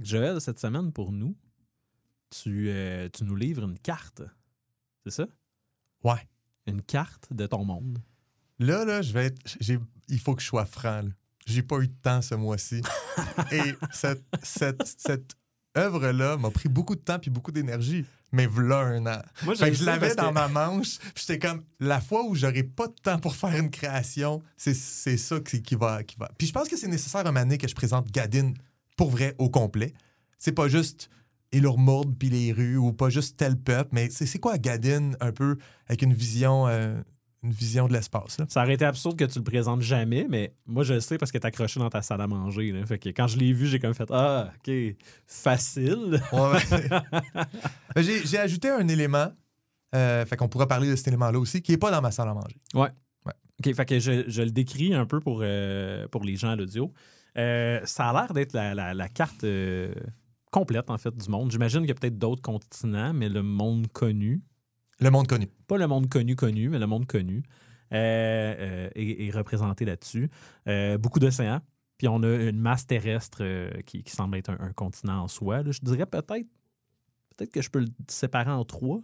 S5: Que Joël, cette semaine, pour nous, tu, euh, tu nous livres une carte. C'est ça?
S6: Ouais.
S5: Une carte de ton monde.
S6: Là, là, je vais être. j'ai- Il faut que je sois franc. là. J'ai pas eu de temps ce mois-ci. Et cette, cette, cette œuvre-là m'a pris beaucoup de temps puis beaucoup d'énergie. Mais voilà un an.
S5: Moi,
S6: Fait que je l'avais dans
S5: que-
S6: ma manche. Puis j'étais comme, la fois où j'aurai pas de temps pour faire une création, c'est c'est ça qui, qui va, qui va. Puis je pense que c'est nécessaire à donné que je présente Gadin pour vrai au complet. C'est pas juste Ilurmourde puis les rues ou pas juste tel peuple, mais c'est c'est quoi Gadin un peu avec une vision, euh, une vision de l'espace.
S5: Ça aurait été absurde que tu le présentes jamais, mais moi, je le sais parce que t'es accroché dans ta salle à manger. là. Fait que quand je l'ai vu, j'ai comme fait Ah, OK, facile.
S6: Ouais, ouais. J'ai ajouté un élément, euh, fait qu'on pourra parler de cet élément-là aussi, qui est pas dans ma salle à manger.
S5: OK, fait que je, je le décris un peu pour, euh, pour les gens à l'audio. Euh, ça a l'air d'être la, la- la carte euh, complète, en fait, du monde. J'imagine qu'il y a peut-être d'autres continents, mais le monde connu,
S6: Le monde connu.
S5: pas le monde connu connu, mais le monde connu, euh, est, est représenté là-dessus. Beaucoup d'océans. Puis on a une masse terrestre qui, qui semble être un, un continent en soi. là. Je dirais peut-être peut-être que je peux le séparer en trois,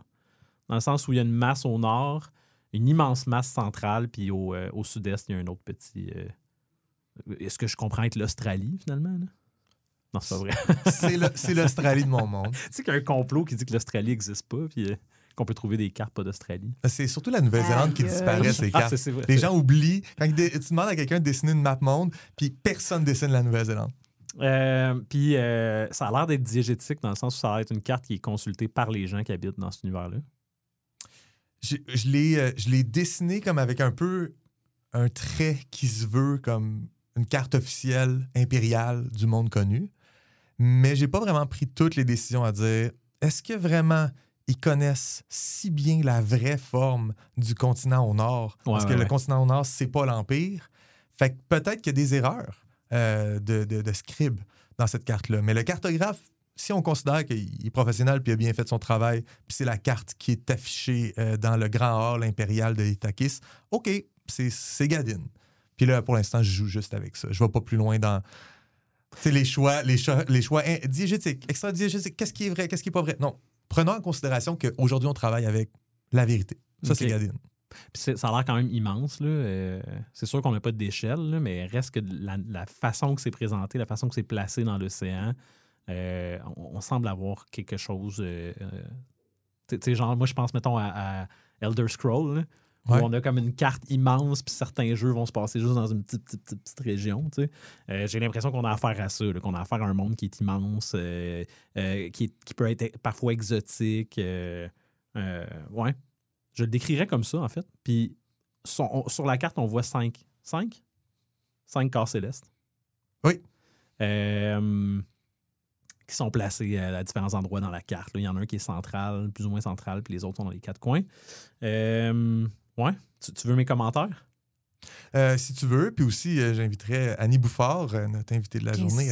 S5: dans le sens où il y a une masse au nord, une immense masse centrale, puis au, au sud-est, il y a un autre petit. Est-ce que je comprends être l'Australie, finalement? là? Non, c'est pas vrai.
S6: C'est l'Australie de mon monde.
S5: tu sais qu'il y a un complot qui dit que l'Australie n'existe pas, puis euh, qu'on peut trouver des cartes pas d'Australie.
S6: C'est surtout la Nouvelle-Zélande qui
S7: Aïe,
S6: disparaît, ces
S5: Ah,
S6: cartes.
S5: vrai.
S6: Les gens oublient. Quand tu demandes à quelqu'un de dessiner une map monde, puis personne dessine la Nouvelle-Zélande.
S5: Euh, puis euh, ça a l'air d'être diégétique dans le sens où ça va être une carte qui est consultée par les gens qui habitent dans cet univers-là.
S6: Je, je l'ai euh, je l'ai dessiné comme avec un peu un trait qui se veut comme une carte officielle impériale du monde connu. Mais j'ai pas vraiment pris toutes les décisions à dire est-ce que vraiment ils connaissent si bien la vraie forme du continent au nord?
S5: Ouais,
S6: Parce que
S5: ouais,
S6: le
S5: ouais.
S6: continent au nord, c'est pas l'Empire. Fait que peut-être qu'il y a des erreurs euh, de, de, de scribe dans cette carte-là. Mais le cartographe si on considère qu'il est professionnel puis a bien fait son travail, puis c'est la carte qui est affichée euh, dans le grand hall impérial de Itakis, OK, c'est c'est Gadin. Puis là, pour l'instant, je joue juste avec ça. Je vais pas plus loin dans tu les choix, les choix, les choix diégétiques, extra-diégétiques. Qu'est-ce qui est vrai, qu'est-ce qui est pas vrai? Non. Prenons en considération qu'aujourd'hui, on travaille avec la vérité. Ça, c'est Gadin.
S5: Puis ça a l'air quand même immense. là. Euh, c'est sûr qu'on n'a pas d'échelle, mais reste que la, la façon que c'est présenté, la façon que c'est placé dans l'océan, euh, on, on semble avoir quelque chose. euh, tu sais, genre, moi, je pense, mettons, à, à Elder Scroll,
S6: Ouais.
S5: où on a comme une carte immense, puis certains jeux vont se passer juste dans une petite, petite, petite, petite région. tu sais. Euh, J'ai l'impression qu'on a affaire à ça, qu'on a affaire à un monde qui est immense, euh, euh, qui, est- qui peut être parfois exotique. ouais. Je le décrirais comme ça, en fait. Puis sur, on- sur la carte, on voit cinq. Cinq? Cinq corps célestes.
S6: Oui.
S5: Qui sont placés à, à différents endroits dans la carte. là. Il y en a un qui est central, plus ou moins central, puis les autres sont dans les quatre coins. Euh, ouais. Tu, tu veux mes commentaires?
S6: Euh, si tu veux, puis aussi, euh, j'inviterais Annie Bouffard, euh, notre invitée de la
S7: Bien
S6: journée,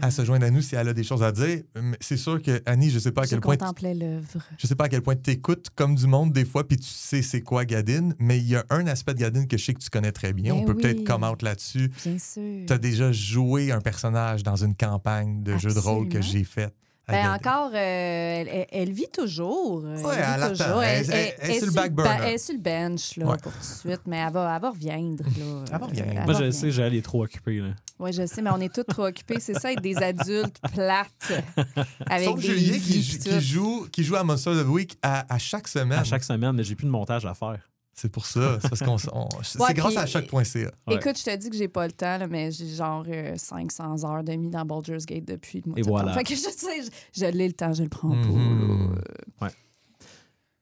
S6: à, se joindre à nous si elle a des choses à dire. Mais c'est sûr que, Annie, je sais pas à
S7: Je
S6: quel point.
S7: contemplais l'œuvre.
S6: Je sais pas à quel point tu écoutes comme du monde des fois, puis tu sais c'est quoi Gadin, mais il y a un aspect de Gadin que je sais que tu connais très bien.
S7: Ben
S6: On peut peut-être
S7: oui.
S6: commenter là-dessus.
S7: Bien sûr.
S6: Tu as déjà joué un personnage dans une campagne de jeu de rôle que j'ai faite.
S7: Ben encore, euh, elle, vit toujours. euh,
S6: Ouais,
S7: elle, vit toujours.
S6: Elle- elle- elle est sur le back burner.
S7: Elle est sur le bench là,
S6: Ouais.
S7: pour tout de suite, mais elle va, elle va reviendre. Là.
S6: Elle va reviendre.
S5: Moi, je le sais, j'allais trop occupé. Là.
S7: Oui, je sais, mais on est tous trop occupés. C'est ça, être des adultes plates. Avec
S6: Sauf
S7: des
S6: Julien qui, joue, qui joue à Monster of the Week à, à chaque semaine.
S5: À chaque semaine, mais j'ai plus de montage à faire.
S6: C'est pour ça. C'est parce qu'on
S7: Ouais,
S6: grâce
S7: puis-
S6: à choc.ca.
S5: Ouais.
S7: Écoute, je te dis que j'ai pas le temps, là, mais j'ai genre euh, 500 heures de mis dans Baldur's Gate depuis le mois
S5: Et
S7: de
S5: voilà.
S7: Fait que je sais, je, je l'ai le temps, je le prends
S6: Mhm.
S7: pas. là.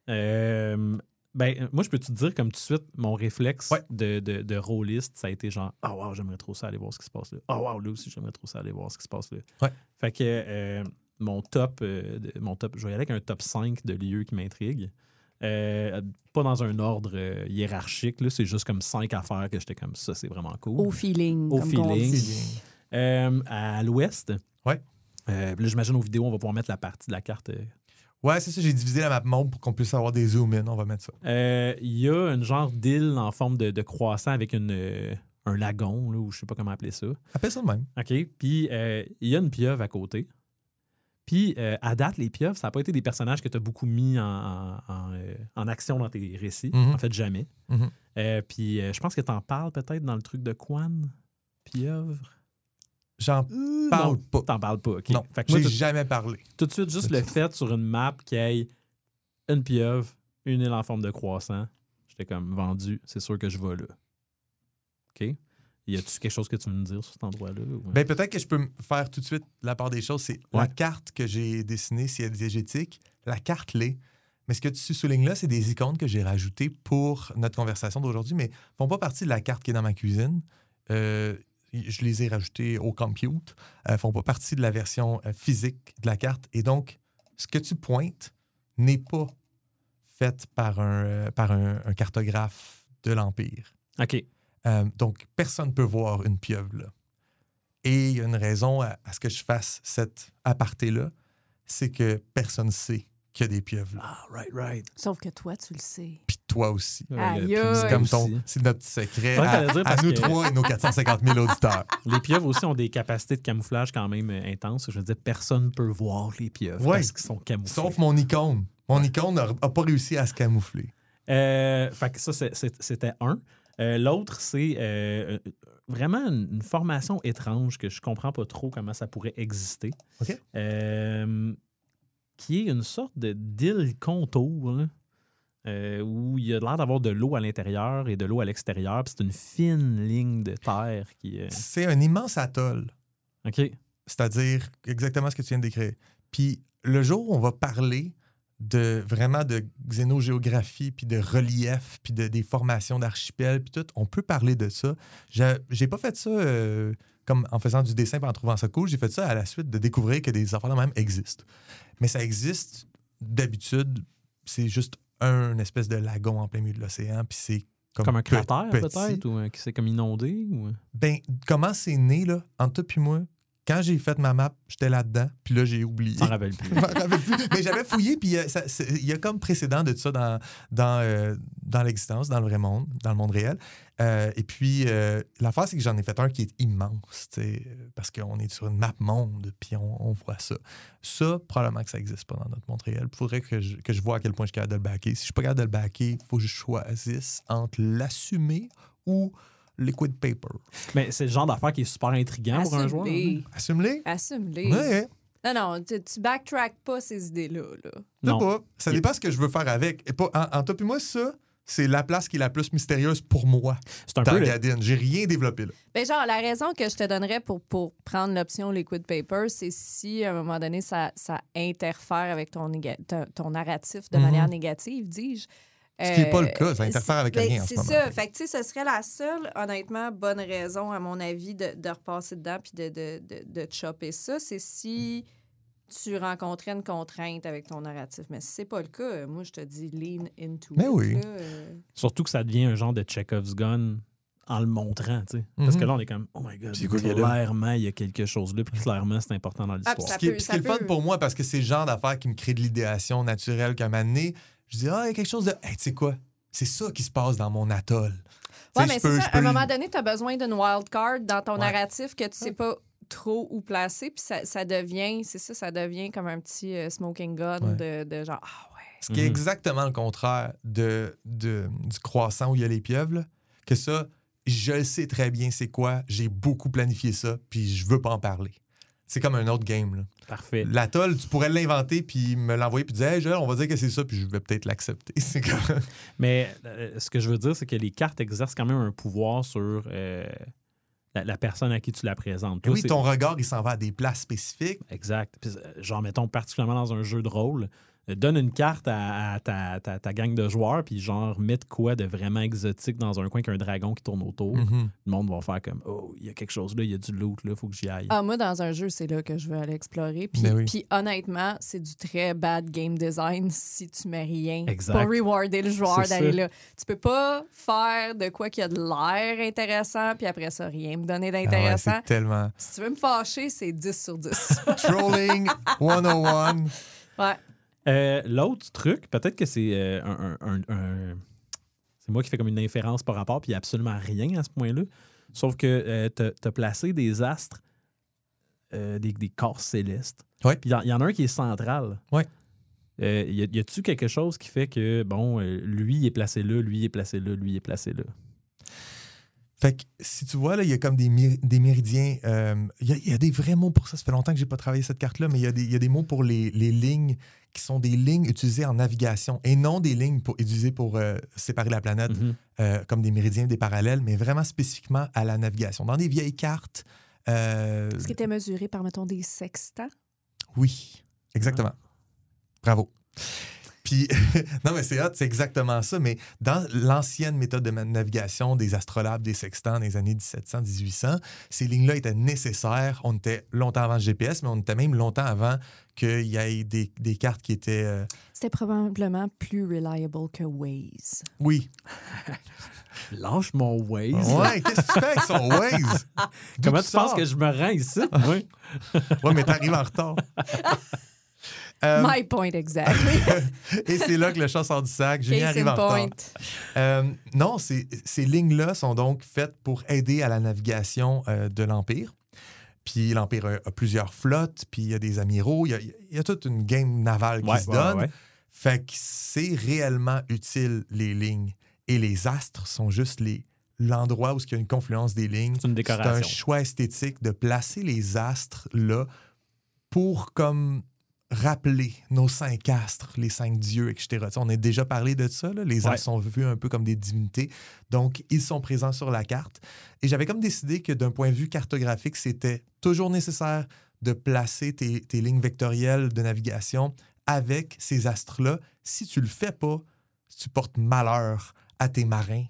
S5: Euh, ben, moi, je peux te dire comme tout de suite, mon réflexe
S6: Ouais.
S5: de, de, de rôliste, ça a été genre Ah, wow, j'aimerais trop ça aller voir ce qui se passe là. Ah, wow, là aussi, j'aimerais trop ça aller voir ce qui se passe là.
S6: Ouais.
S5: Fait que euh, mon top, euh, de- mon top, je vais y aller avec un top 5 de lieux qui m'intriguent. Euh, pas dans un ordre euh, hiérarchique, là, c'est juste comme cinq affaires que j'étais comme ça, c'est vraiment cool.
S7: Au feeling.
S5: Au
S7: comme
S5: feeling.
S7: dit.
S5: Euh, à l'ouest,
S6: Ouais.
S5: euh, là, j'imagine aux vidéos, on va pouvoir mettre la partie de la carte euh,
S6: Ouais, c'est ça. J'ai divisé la map monde pour qu'on puisse avoir des zoom in. On va mettre ça.
S5: Euh, Il y a une genre d'île en forme de, de croissant avec une, euh, un lagon, là, ou je sais pas comment appeler ça.
S6: Appelle ça de même.
S5: OK. Puis euh, il y a une pieuvre à côté. Puis euh, à date, les pieuvres, ça n'a pas été des personnages que tu as beaucoup mis en, en- en, euh, en action dans tes récits.
S6: Mhm.
S5: En fait, jamais. Euh, puis je pense que tu en parles peut-être dans le truc de Quan. Pieuvre?
S6: J'en parle
S5: non,
S6: pas.
S5: T'en parles pas. OK.
S6: Non,
S5: Fait que moi,
S6: j'ai
S5: tout,
S6: jamais parlé.
S5: tout de suite, juste le fait sur une map qu'il y ait une pieuvre, une île en forme de croissant, j'étais comme vendu, c'est sûr que je vais là. OK? Y a-tu quelque chose que tu veux me dire sur cet endroit-là? ou-
S6: Ben, peut-être que je peux faire tout de suite la part des choses. C'est la carte que j'ai dessinée, si elle est diégétique, la carte l'est. Mais ce que tu soulignes là, c'est des icônes que j'ai rajoutées pour notre conversation d'aujourd'hui, mais ne font pas partie de la carte qui est dans ma cuisine. Euh, je les ai rajoutées au compute. ne font pas partie de la version euh, physique de la carte. Et donc, ce que tu pointes n'est pas fait par un, euh, par un, un cartographe de l'Empire.
S5: OK.
S6: Euh, donc, personne ne peut voir une pieuvre là. Et il y a une raison à, à ce que je fasse cette aparté-là, c'est que personne ne sait qu'il y a des pieuvres là.
S5: Ah, right, right.
S7: Sauf que toi, tu le sais.
S6: Puis toi aussi.
S7: Aïe,
S5: puis
S7: aïe.
S6: C'est comme ton,
S5: aussi.
S6: c'est notre petit secret
S5: Ouais,
S6: à, nous
S5: que-
S6: trois et nos 450 000 auditeurs.
S5: Les pieuvres aussi ont des capacités de camouflage quand même euh, intenses. Je veux dire, personne ne peut voir les pieuvres
S6: Ouais.
S5: parce qu'ils sont camouflés.
S6: Sauf mon icône. Mon icône n'a pas réussi à se camoufler.
S5: Euh, fait que ça, c'était un. Euh, L'autre, c'est euh, vraiment une, formation étrange que je comprends pas trop comment ça pourrait exister.
S6: OK.
S5: Euh, qui est une sorte de d'île contour, là, euh, où il y a l'air d'avoir de l'eau à l'intérieur et de l'eau à l'extérieur. C'est une fine ligne de terre qui. euh,
S6: C'est un immense atoll.
S5: OK.
S6: C'est-à-dire exactement ce que tu viens de décrire. Puis le jour où on va parler de vraiment de xénogéographie, puis de relief, puis de, des formations d'archipels, puis tout, on peut parler de ça. J'ai pas fait ça euh, comme en faisant du dessin et en trouvant ça cool. J'ai fait ça à la suite de découvrir que des affaires de même existent. Mais ça existe d'habitude, c'est juste un espèce de lagon en plein milieu de l'océan, puis c'est comme,
S5: Comme un cratère, peut-être, ou euh, qui s'est comme inondé. Ou...
S6: Ben, comment c'est né, là, entre toi puis moi, Quand j'ai fait ma map, j'étais là-dedans, puis là, j'ai oublié.
S5: Plus.
S6: Je rappelle plus. Mais j'avais fouillé, puis euh, il y a comme précédent de ça dans, dans, euh, dans l'existence, dans le vrai monde, dans le monde réel. Euh, et puis, euh, l'affaire, c'est que j'en ai fait un qui est immense, tu sais, parce qu'on est sur une map monde, puis on, on voit ça. Ça, probablement que ça n'existe pas dans notre monde réel. Il faudrait que je, que je vois à quel point je suis capable de le backer. Si je suis pas capable de le backer, il faut que je choisisse entre l'assumer ou liquid paper.
S5: Mais c'est le genre d'affaire qui est super intriguant pour un joueur. hein.
S7: Assume-les.
S6: Assume-les? Ouais,
S7: Non, non, tu, tu backtrack pas ces idées-là. Là.
S5: Non.
S6: pas. Ça dépend ce que je veux faire avec. Et pas, en, en toi et moi, ça, c'est la place qui est la plus mystérieuse pour moi.
S5: C'est un peu. le-.
S6: J'ai rien développé là.
S7: Ben genre, la raison que je te donnerais pour, pour prendre l'option liquid paper, c'est si, à un moment donné, ça, ça interfère avec ton, ton, ton narratif de
S6: Mhm.
S7: manière négative, dis-je.
S6: Ce qui n'est pas le
S7: Euh,
S6: cas, ça interfère avec
S7: ben,
S6: rien en ce
S7: C'est
S6: moment.
S7: ça. Fait que, tu sais, ce serait la seule, honnêtement, bonne raison, à mon avis, de, de repasser dedans puis de, de, de, de chopper ça. C'est si tu rencontrais une contrainte avec ton narratif. Mais si c'est pas le cas, moi, je te dis lean into
S6: Mais
S7: it,
S6: oui.
S7: là, euh.
S5: Surtout que ça devient un genre de Chekhov's gun en le montrant, tu sais. Parce
S6: Mhm.
S5: que là, on est comme, oh my god, clairement, il y a quelque chose là, puis clairement, c'est important dans l'histoire.
S7: Ah,
S6: Ce
S7: Ça
S6: qui est,
S7: peut-
S6: ce qui est le fun pour moi, parce que c'est le genre d'affaires qui me crée de l'idéation naturelle qu'à un moment donné, je dis, ah, il y a quelque chose de. Hey, tu sais quoi? C'est ça qui se passe dans mon atoll. Sais,
S7: mais c'est ça. À un moment donné, tu as besoin d'une wild card dans ton
S6: Ouais.
S7: narratif que tu sais pas trop où placer. Puis ça, ça devient, c'est ça, ça devient comme un petit euh, smoking gun
S6: Ouais.
S7: de, de genre, ah ouais.
S6: Ce qui est
S5: Mhm.
S6: exactement le contraire de, de- du croissant où il y a les pieuvres, là. que ça, je le sais très bien c'est quoi, j'ai beaucoup planifié ça, puis je veux pas en parler. C'est comme un autre game. là.
S5: Parfait.
S6: L'atoll, tu pourrais l'inventer, puis me l'envoyer, puis dire, hey, Joël, on va dire que c'est ça, puis je vais peut-être l'accepter. Comme...
S5: Mais euh, ce que je veux dire, c'est que les cartes exercent quand même un pouvoir sur euh, la, la personne à qui tu la présentes. Toi,
S6: oui, ton regard, il s'en va à des places spécifiques.
S5: Exact. Euh, genre, mettons, particulièrement dans un jeu de rôle, donne une carte à, à ta, ta- ta gang de joueurs, puis genre, mets de quoi de vraiment exotique dans un coin qu'un dragon qui tourne autour.
S6: Mhm.
S5: Le monde va faire comme, oh, il y a quelque chose là, il y a du loot là, faut que j'y aille.
S7: Ah, moi, dans un jeu, c'est là que je veux aller explorer. Puis,
S6: Ben oui.
S7: puis honnêtement, c'est du très bad game design si tu mets rien
S5: Exact.
S7: pour rewarder le joueur d'aller là. Tu peux pas faire de quoi qui a de l'air intéressant, puis après ça, rien me donner
S6: Ah ouais,
S7: d'intéressant.
S6: tellement...
S7: si tu veux me fâcher, c'est 10 sur 10.
S6: Trolling 101.
S7: ouais.
S5: Euh, L'autre truc, peut-être que c'est euh, un, un- un- un- c'est moi qui fais comme une inférence par rapport, puis il n'y a absolument rien à ce point-là. Sauf que tu as placé des astres, euh, des, des corps célestes.
S6: Ouais.
S5: Puis il y en- il y, en a un qui est central.
S6: Ouais.
S5: Euh, y a-tu quelque chose qui fait que, bon, euh, lui il est placé là, lui il est placé là, lui il est placé là?
S6: Fait que si tu vois, là, il y a comme des, des méridiens. euh, Il y, a- il y a des vrais mots pour ça. Ça fait longtemps que j'ai pas travaillé cette carte-là, mais il y, a des- il y a des mots pour les, les lignes qui sont des lignes utilisées en navigation et non des lignes pour, utilisées pour euh, séparer la planète,
S5: Mhm.
S6: euh, comme des méridiens, des parallèles, mais vraiment spécifiquement à la navigation. Dans des vieilles cartes, euh,
S7: Ce qui était mesuré par, mettons, des sextants?
S6: oui, exactement. Bravo. Puis, non, mais c'est hot, c'est exactement ça. Mais dans l'ancienne méthode de navigation des astrolabes, des sextants des années 1700-1800, ces lignes-là étaient nécessaires. On était longtemps avant le GPS, mais on était même longtemps avant qu'il y ait des, des cartes qui étaient. euh,
S7: C'était probablement plus reliable que Waze.
S6: oui.
S5: Lâche mon Waze.
S6: Ouais, qu'est-ce que tu fais avec son Waze?
S5: Comment tu penses que je me rends ici? Oui.
S6: Ouais, mais t'arrives en retard. Euh,
S7: My point exactly.
S6: et c'est là que le chat sort du sac. Julien arrive en
S7: point.
S6: Euh, non, ces, ces lignes-là sont donc faites pour aider à la navigation euh, de l'Empire. Puis l'Empire a, a plusieurs flottes, puis il y a des amiraux, il y a, il y a toute une game navale qui
S5: Ouais,
S6: se
S5: ouais,
S6: donne.
S5: ouais.
S6: Fait que c'est réellement utile, les lignes. Et les astres sont juste les l'endroit où il y a une confluence des lignes.
S5: C'est une
S6: C'est un
S5: décoration.
S6: choix esthétique de placer les astres là pour comme rappeler nos cinq astres, les cinq dieux, etc. On a déjà parlé de ça. là. Les
S5: Ouais.
S6: astres sont vus un peu comme des divinités. Donc, ils sont présents sur la carte. Et j'avais comme décidé que d'un point de vue cartographique, c'était toujours nécessaire de placer tes, tes lignes vectorielles de navigation avec ces astres-là. Si tu le fais pas, tu portes malheur à tes marins.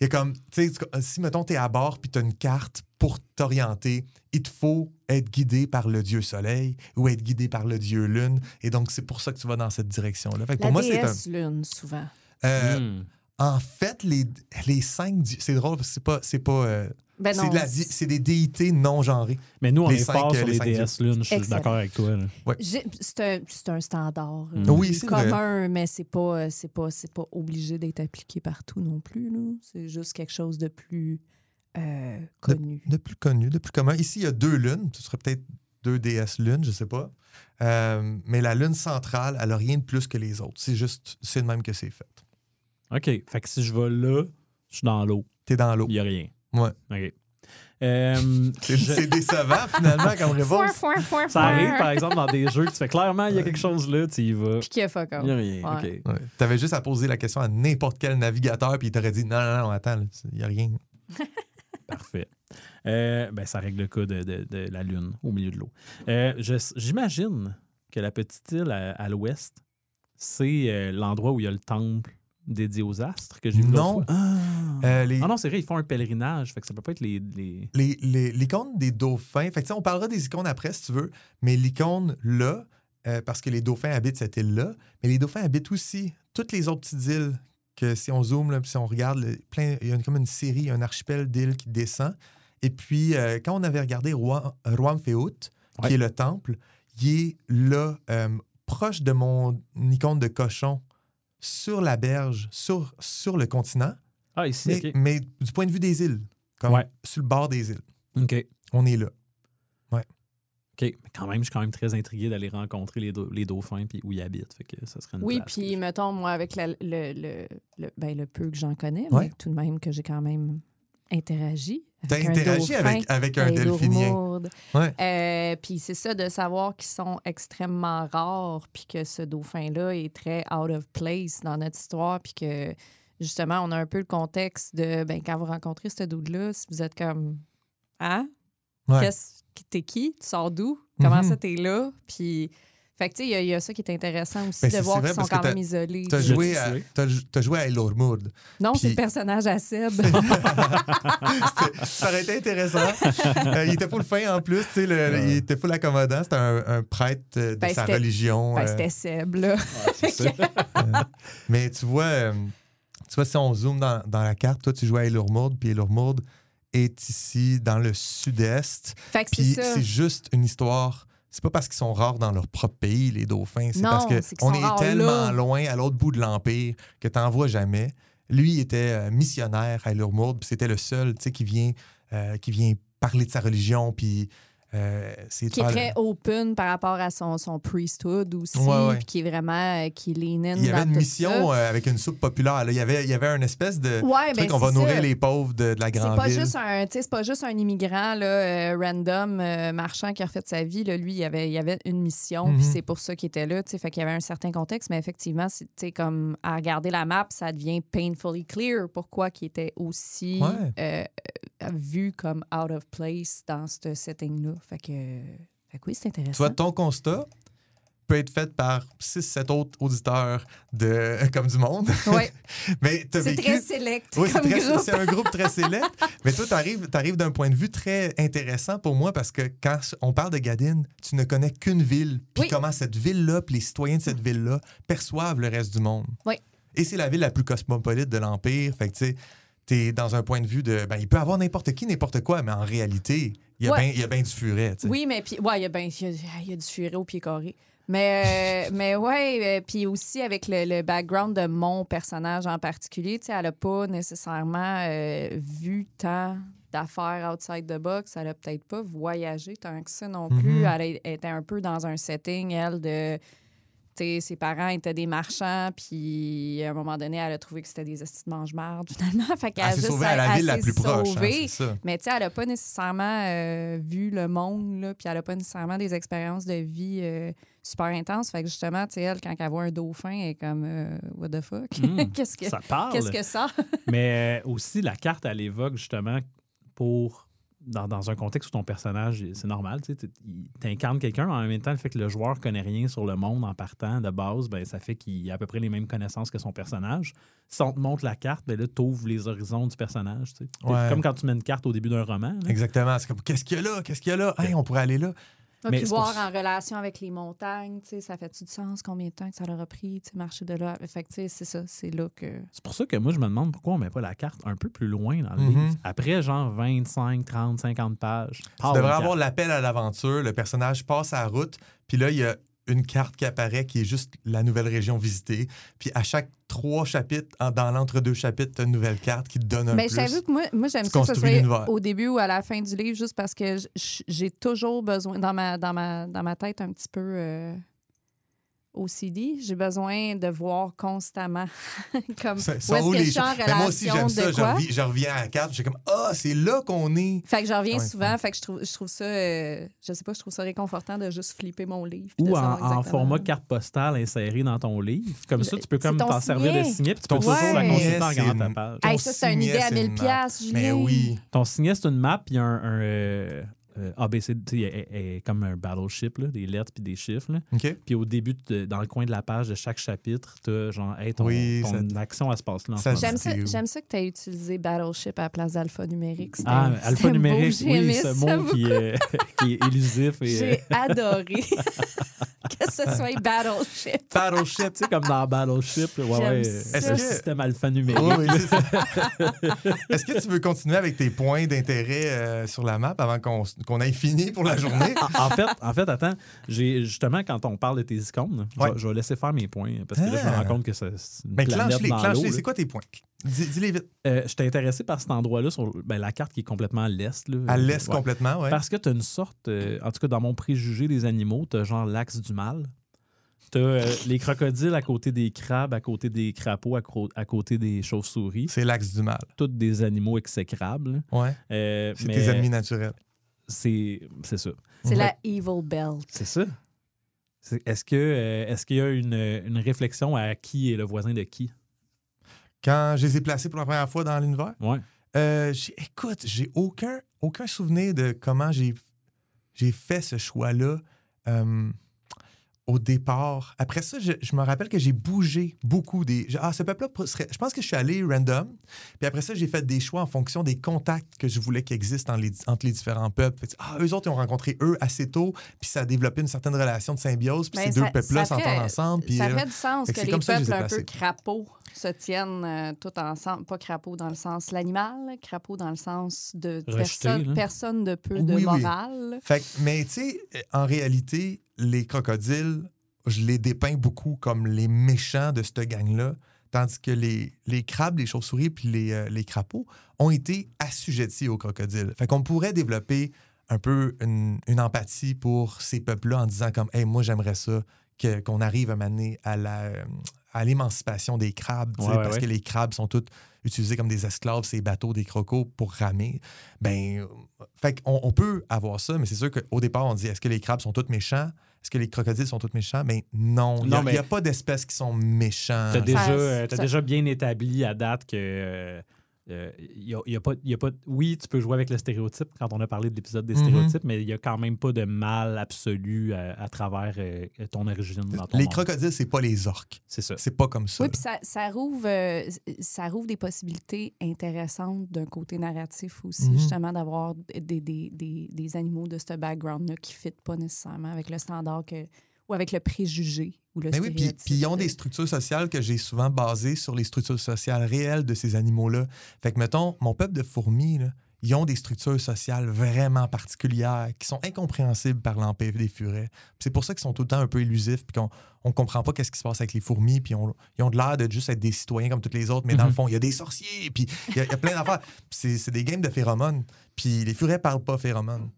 S6: Il y a comme, tu sais, si mettons, tu es à bord puis tu as une carte pour t'orienter, il te faut être guidé par le dieu soleil ou être guidé par le dieu lune. Et donc, c'est pour ça que tu vas dans cette direction-là.
S7: La
S6: pour moi, c'est un.
S7: déesse lune, souvent.
S6: Euh,
S5: Hmm.
S6: En fait, les, les cinq dieux. C'est drôle parce que c'est pas. C'est pas euh,
S7: Ben
S6: C'est de des déités non genrées.
S5: Mais nous, on
S6: Les
S5: est fort
S6: euh,
S5: sur
S6: les
S5: les
S6: cinq
S5: DS Lune. Je suis d'accord avec toi.
S7: C'est un, c'est un standard euh,
S5: Mm.
S6: Oui, vrai.
S7: commun, mais c'est pas, c'est pas, c'est pas obligé d'être appliqué partout non plus. C'est juste quelque chose de plus euh, connu.
S6: De plus connu, de plus commun. Ici, il y a deux lunes. Ce serait peut-être deux DS lunes, je sais pas. Euh, mais la lune centrale, elle n'a rien de plus que les autres. C'est juste, c'est de même que c'est fait.
S5: OK. Fait que si je vais là, je suis dans l'eau.
S6: T'es dans l'eau.
S5: Il n'y a rien.
S6: Ouais.
S5: OK. Euh,
S6: C'est
S5: je-
S6: décevant, finalement, comme réponse.
S7: Foin, foin, foin,
S5: Ça arrive, par exemple, dans des jeux que tu fais clairement, il y a quelque chose là, tu y vas.
S7: Puis qu'il y a fuck
S5: Il
S7: all.
S5: n'y a rien.
S7: Ouais.
S5: OK.
S6: Ouais. T'avais juste à poser la question à n'importe quel navigateur, puis il t'aurait dit non, non, non, attends, il n'y a rien.
S5: Parfait. Euh, ben, ça règle le cas de, de- de la Lune au milieu de l'eau. Euh, J'imagine que la petite île à, à l'ouest, c'est euh, l'endroit où il y a le temple dédié aux astres que j'ai vu
S6: Non.
S5: fois. Ah.
S6: Les,
S5: Ah non, c'est vrai, ils font un pèlerinage. Fait que ça peut pas être les. les...
S6: les, les- l'icône des dauphins, fait que, on parlera des icônes après si tu veux, mais l'icône là, parce que les dauphins habitent cette île-là, mais les dauphins habitent aussi toutes les autres petites îles que si on zoome, là, puis si on regarde, le- plein, il y a une- comme une série, un archipel d'îles qui descend. Et puis, euh, quand on avait regardé Roi- Ruamfeout,
S5: Ouais.
S6: qui est le temple, il est là, euh, proche de mon icône de cochon, sur la berge, sur, sur le continent,
S5: Ah, ici,
S6: mais, du point de vue des îles, comme
S5: Ouais.
S6: sur le bord des îles.
S5: OK.
S6: On est là.
S5: OK. Mais quand même, je suis quand même très intrigué d'aller rencontrer les, dau- les dauphins puis où ils habitent. Fait que ça serait une
S7: Oui, puis mettons, moi, avec la- le, le, le, ben, le peu que j'en connais,
S6: Ouais.
S7: mais tout de même que j'ai quand même interagi.
S6: T'as
S7: avec un
S6: interagi
S7: dauphin
S6: avec, avec un
S7: et
S6: delphinien. Ouais.
S7: Euh, puis c'est ça, de savoir qu'ils sont extrêmement rares, puis que ce dauphin-là est très out of place dans notre histoire, puis que justement, on a un peu le contexte de, ben, quand vous rencontrez ce dude-là, si vous êtes comme, hein?
S6: Ouais.
S7: Qu'est-ce, t'es qui? Tu sors d'où? Comment
S6: Mhm.
S7: ça, t'es là? Puis, fait que, tu sais, il y a- il y, a ça qui est intéressant aussi,
S6: Ben,
S7: de
S6: c'est-
S7: voir qu'ils sont quand même isolés.
S6: T'as joué, t'as joué à Elormood.
S7: Non, c'est le personnage à Seb.
S6: ça aurait été intéressant. Euh, il était full fin en plus. tu sais, le- Il était full accommodant. C'était un, un prêtre euh, de
S7: Ben,
S6: sa religion.
S7: Ben,
S6: euh,
S7: c'était Seb, là.
S5: Ça.
S6: mais tu vois, euh, tu vois, si on zoome dans, dans la carte, toi, tu joues à Elormood, puis Elormood est ici dans le sud-est. Puis c'est juste une histoire. C'est pas parce qu'ils sont rares dans leur propre pays, les dauphins. C'est parce
S7: c'est qu'ils
S6: on est tellement
S7: là.
S6: loin à l'autre bout de l'Empire que t'en vois jamais. Lui était euh, missionnaire à Elurmoud, puis c'était le seul tu sais, qui vient, euh, qui vient parler de sa religion, puis euh, c'est
S7: qui est très open par rapport à son, son priesthood aussi,
S6: Ouais, ouais.
S7: puis qui est vraiment euh, qui lean in
S6: Il y avait une mission euh, avec une soupe populaire. là. Il, y avait, il y avait une espèce de
S7: Ouais,
S6: truc,
S7: ben,
S6: on va
S7: c'est
S6: nourrir
S7: ça.
S6: les pauvres de, de la
S7: C'est
S6: grande
S7: pas
S6: ville.
S7: juste un, tu sais, c'est pas juste un immigrant là, euh, random euh, marchand qui a refait sa vie. Là. Lui, il y avait, il avait une mission, puis
S6: Mhm.
S7: c'est pour ça qu'il était là. tu sais. Fait qu'il y avait un certain contexte, mais effectivement, c'est, tu sais, comme à regarder la map, ça devient painfully clear pourquoi il était aussi vu comme out of place dans ce setting-là. Fait que, fait que oui, c'est intéressant.
S6: vois, ton constat peut être fait par 6-7 autres auditeurs de, comme du monde.
S7: Ouais.
S6: Mais
S7: c'est
S6: vécu...
S7: très select
S6: Oui, c'est
S7: comme
S6: très-
S7: groupe.
S6: c'est un groupe très sélect. mais toi, tu arrives, d'un point de vue très intéressant pour moi parce que quand on parle de Gadine, tu ne connais qu'une ville, puis
S7: Oui.
S6: comment cette ville-là, puis les citoyens de cette ville-là perçoivent le reste du monde.
S7: Oui.
S6: Et c'est la ville la plus cosmopolite de l'Empire. Fait que, tu sais, t'es dans un point de vue de. Ben, il peut avoir n'importe qui, n'importe quoi, mais en réalité, il y a
S7: Ouais.
S6: bien bien du furet. tu.
S7: Oui, mais puis, ouais, il y a, ben, y a, il y a du furet au pied carré. Mais, euh, mais ouais, euh, puis aussi avec le, le background de mon personnage en particulier, tu sais, elle a pas nécessairement euh, vu tant d'affaires outside the box. Elle a peut-être pas voyagé tant que ça non plus.
S6: Mhm.
S7: Elle était un peu dans un setting, elle, de. Ses parents étaient des marchands, puis à un moment donné, elle a trouvé que c'était des estis de mange-marde, finalement. Fait qu'elle a
S6: Elle s'est
S7: juste-
S6: sauvée à la ville la plus proche. hein.
S7: Mais elle n'a pas nécessairement euh, vu le monde, là, puis elle n'a pas nécessairement des expériences de vie euh, super intenses. Fait que justement, elle, quand elle voit un dauphin, elle est comme euh, What the fuck?
S5: Hmm,
S7: Qu'est-ce que
S5: Ça parle.
S7: qu'est-ce que ça?
S5: Mais aussi, la carte, elle évoque justement pour. Dans, dans un contexte où ton personnage, c'est normal, tu t'incarne quelqu'un, mais en même temps, le fait que le joueur connaît rien sur le monde en partant de base, ben, ça fait qu'il a à peu près les mêmes connaissances que son personnage. Si on te montre la carte, ben là, t'ouvres les horizons du personnage. tu sais.
S6: Ouais.
S5: Comme quand tu mets une carte au début d'un roman. là.
S6: Exactement. C'est comme, qu'est-ce qu'il y a là? Qu'est-ce qu'il y a là? Hey, on pourrait aller là.
S7: Ouais,
S5: Mais pour
S7: voir en relation avec les montagnes, tu sais, ça fait-tu du sens? Combien de temps que ça leur a pris, tu sais, marcher de là? Fait que, tu sais, c'est ça, c'est là que...
S5: C'est pour ça que moi, je me demande pourquoi on met pas la carte un peu plus loin dans le
S6: Mhm.
S5: livre. Après, genre 25, 30, 50 pages.
S6: Tu devrais avoir l'appel à l'aventure. Le personnage passe à la route, puis là, il y a une carte qui apparaît qui est juste la nouvelle région visitée. Puis à chaque trois chapitres, dans l'entre-deux chapitres, tu as une nouvelle carte qui te donne un
S7: Mais
S6: plus.
S7: j'avoue que moi, moi j'aime ça que ce
S6: construis
S7: soit
S6: l'univers.
S7: au début ou à la fin du livre, juste parce que j'ai toujours besoin, dans ma, dans ma, dans ma tête un petit peu euh, OCD, j'ai besoin de voir constamment comme
S6: Ça-
S7: où
S6: sont
S7: est-ce
S6: où
S7: que
S6: les
S7: je suis en
S6: choses? Mais moi aussi, j'aime ça. Je reviens, je reviens à la carte, j'ai comme Ah, c'est là qu'on est.
S7: Fait que je reviens
S6: Ouais,
S7: souvent,
S6: ouais.
S7: fait que je trouve, je trouve ça, euh, je sais pas, je trouve ça réconfortant de juste flipper mon livre.
S5: Ou en, format carte postale inséré dans ton livre. Comme ça, tu peux comme t'en servir de
S7: signet.
S5: puis tu
S6: Ton
S5: peux toujours la consulter en regardant ta
S6: une-
S5: page.
S7: Hey, ça, c'est une idée à
S6: c'est
S7: 1000
S6: une map.
S7: piastres, Julien.
S6: Mais oui.
S5: Ton signet, c'est une map, puis un, un euh, euh, ABC, tu sais, elle- elle est comme un battleship, là, des lettres puis des chiffres. là.
S6: OK.
S5: Puis au début, de- dans le coin de la page de chaque chapitre, tu genre, hey, ton,
S6: Oui,
S5: ton
S6: ça-
S5: action, elle se passe là.
S7: J'aime ça, j'aime que tu aies utilisé Battleship à la place d'alpha numérique. C'était-
S5: Ah,
S7: c'était
S5: alpha
S7: beau,
S5: oui, ce mot qui est, qui est élusif. et euh,
S7: J'ai adoré que ce soit Battleship.
S6: Battleship.
S5: Tu sais, comme dans Battleship, ouais, ouais,
S7: ça.
S5: c'est le
S6: Est-ce que-
S5: système alphanumérique.
S6: Oui, oui, c'est ça. Est-ce que tu veux continuer avec tes points d'intérêt euh, sur la map avant qu'on ait fini pour la journée?
S5: En fait, en fait, attends, j'ai justement quand on parle de tes icônes, je-
S6: Ouais.
S5: je, vais laisser faire mes points parce que là, je me
S6: Ah.
S5: rends compte que ça- c'est
S6: Mais
S5: planète
S6: clenche-les, clenche-les. C'est quoi tes points? Dis- Dis-les vite.
S5: Euh, J'étais intéressé par cet endroit-là sur ben, la carte qui est complètement à l'est. là.
S6: À l'est
S5: Ouais.
S6: complètement, ouais.
S5: Parce que tu as une sorte, euh, en tout cas dans mon préjugé des animaux, tu as genre l'axe du mal. Tu as les crocodiles à côté des crabes, à côté des crapauds, à, côté des chauves-souris.
S6: C'est l'axe du mal.
S5: Tous des animaux exécrables.
S6: Ouais.
S5: Euh,
S6: C'est
S5: mais
S6: tes ennemis naturels.
S5: C'est c'est ça.
S7: C'est
S6: Ouais.
S7: la Evil Belt.
S5: C'est ça. Est-ce que euh, est-ce qu'il y a une, une réflexion à qui est le voisin de qui?
S6: Quand je les ai placés pour la première fois dans l'univers,
S5: Ouais.
S6: euh, écoute, j'ai aucun, aucun souvenir de comment j'ai j'ai fait ce choix-là euh, au départ. Après ça, je, je me rappelle que j'ai bougé beaucoup des. Ah, ce peuple-là serait. Je pense que je suis allé random. Puis après ça, j'ai fait des choix en fonction des contacts que je voulais qu'ils existent dans les- entre les différents peuples. Fait ah, eux autres, ils ont rencontré eux assez tôt, puis ça a développé une certaine relation de symbiose, puis
S7: Ben,
S6: ces
S7: ça-
S6: deux peuples-là s'entendent ensemble. Puis,
S7: ça
S6: euh,
S7: ferait du sens
S6: fait
S7: que, les
S6: comme ça que je les
S7: peuples un peu crapauds se tiennent euh, tout ensemble. Pas crapauds dans le sens l'animal, crapaud dans le sens de
S5: Rejeté,
S7: personne,
S5: là.
S7: personne de peu de
S6: oui.
S7: morale.
S6: Fait mais tu sais, en réalité, les crocodiles, je les dépeins beaucoup comme les méchants de cette gang-là, tandis que les, les crabes, les chauves-souris puis les, euh, les crapauds ont été assujettis aux crocodiles. Fait qu'on pourrait développer un peu une, une empathie pour ces peuples-là en disant comme, hey, moi j'aimerais ça que- qu'on arrive à mener à la euh, à l'émancipation des crabes,
S5: Ouais,
S6: parce
S5: ouais.
S6: que les crabes sont tous utilisés comme des esclaves, ces bateaux des crocos pour ramer. Ben, euh, fait qu'on on peut avoir ça, mais c'est sûr qu'au départ, on dit est-ce que les crabes sont tous méchants? Est-ce que les crocodiles sont tous méchants? Ben non. Il n'y
S5: Non,
S6: a,
S5: mais-
S6: il y a pas d'espèces qui sont méchants.
S5: Tu as, déjà, euh, t'as
S7: ça-
S5: déjà bien établi à date que. Euh, euh, y a, y a pas, y a pas, oui, tu peux jouer avec le stéréotype quand on a parlé de l'épisode des
S6: Mhm.
S5: stéréotypes, mais il n'y a quand même pas de mal absolu à, à travers euh, ton origine dans ton
S6: Les
S5: monde.
S6: crocodiles, c'est pas les orques.
S5: C'est ça.
S6: C'est pas comme ça.
S7: Oui, puis ça, ça, rouvre, euh, ça rouvre des possibilités intéressantes d'un côté narratif aussi,
S6: Mhm.
S7: justement, d'avoir des, des, des, des animaux de ce background-là qui ne fit pas nécessairement avec le standard que, ou avec le préjugé ou le
S6: Mais Ben oui, puis, ils ont des structures sociales que j'ai souvent basées sur les structures sociales réelles de ces animaux-là. Fait que, mettons, mon peuple de fourmis, là, ils ont des structures sociales vraiment particulières qui sont incompréhensibles par l'empire des furets. C'est pour ça qu'ils sont tout le temps un peu élusifs, puis qu'on on comprend pas qu'est-ce qui se passe avec les fourmis, puis on- ils ont de l'air de juste être des citoyens comme toutes les autres, mais dans le
S5: Mhm.
S6: fond, il y a des sorciers, puis il y, a- il y a plein d'affaires. C'est des games de phéromones, puis les furets parlent pas phéromones.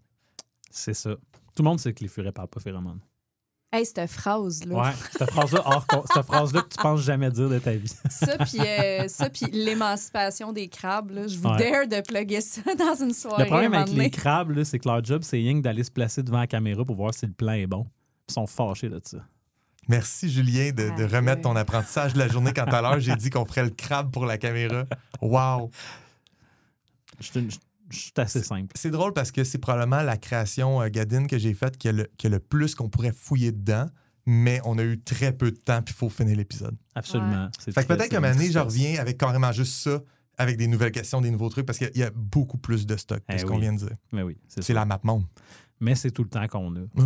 S5: C'est ça. Tout le monde sait que les furets parlent pas phéromones.
S7: Hey, cette phrase-là.
S5: Ouais, cette phrase-là, hors con- cette phrase-là que tu penses jamais dire de ta vie.
S7: Ça, puis euh, ça, puis l'émancipation des crabes, là, je vous
S5: Ouais.
S7: dare de plugger ça dans une soirée.
S5: Le problème avec les crabes, là, c'est que leur job, c'est rien que d'aller se placer devant la caméra pour voir si le plan est bon. Ils sont fâchés de ça.
S6: Merci, Julien, de, de
S7: Aïe,
S6: remettre ton apprentissage de la journée quand à l'heure, j'ai dit qu'on ferait le crabe pour la caméra. Wow!
S5: Je suis- je suis assez simple.
S6: C'est drôle parce que c'est probablement la création euh, Gadine que j'ai faite qui a, le, qui a le plus qu'on pourrait fouiller dedans, mais on a eu très peu de temps, puis il faut finir l'épisode.
S5: Absolument. C'est
S6: Fait que peut-être
S5: c'est
S6: qu'à un
S5: une
S6: moment donné, je reviens avec carrément juste ça, avec des nouvelles questions, des nouveaux trucs, parce qu'il y a beaucoup plus de stock que
S5: Eh
S6: ce qu'on
S5: oui.
S6: vient de dire.
S5: Mais oui, c'est
S6: C'est la map monde.
S5: mais c'est tout le temps qu'on a.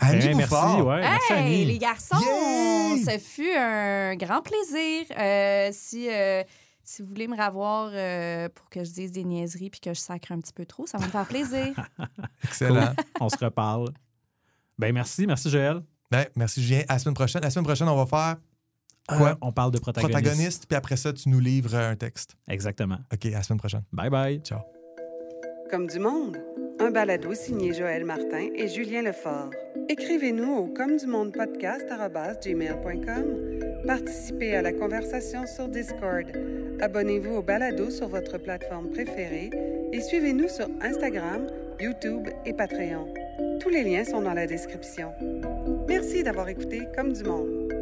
S6: Annie
S5: Eh, merci, merci,
S7: Hey,
S5: Annie.
S7: les garçons, ça fut un grand plaisir. Euh, si, euh, si vous voulez me revoir euh, pour que je dise des niaiseries puis que je sacre un petit peu trop, ça va me faire plaisir.
S6: Excellent.
S5: On se reparle. Ben merci, merci Joël.
S6: Ben, merci, Julien. À la semaine prochaine. La semaine prochaine, on va faire Quoi?
S5: Euh, on parle de protagoniste.
S6: protagoniste, puis après ça, tu nous livres un texte.
S5: Exactement.
S6: OK, à la semaine prochaine.
S5: Bye bye.
S6: Ciao.
S4: Comme du monde, un balado signé Joël Martin et Julien Lefort. Écrivez-nous au comme du monde podcast@gmail.com. Participez à la conversation sur Discord. Abonnez-vous au balado sur votre plateforme préférée et suivez-nous sur Instagram, YouTube et Patreon. Tous les liens sont dans la description. Merci d'avoir écouté Comme du monde.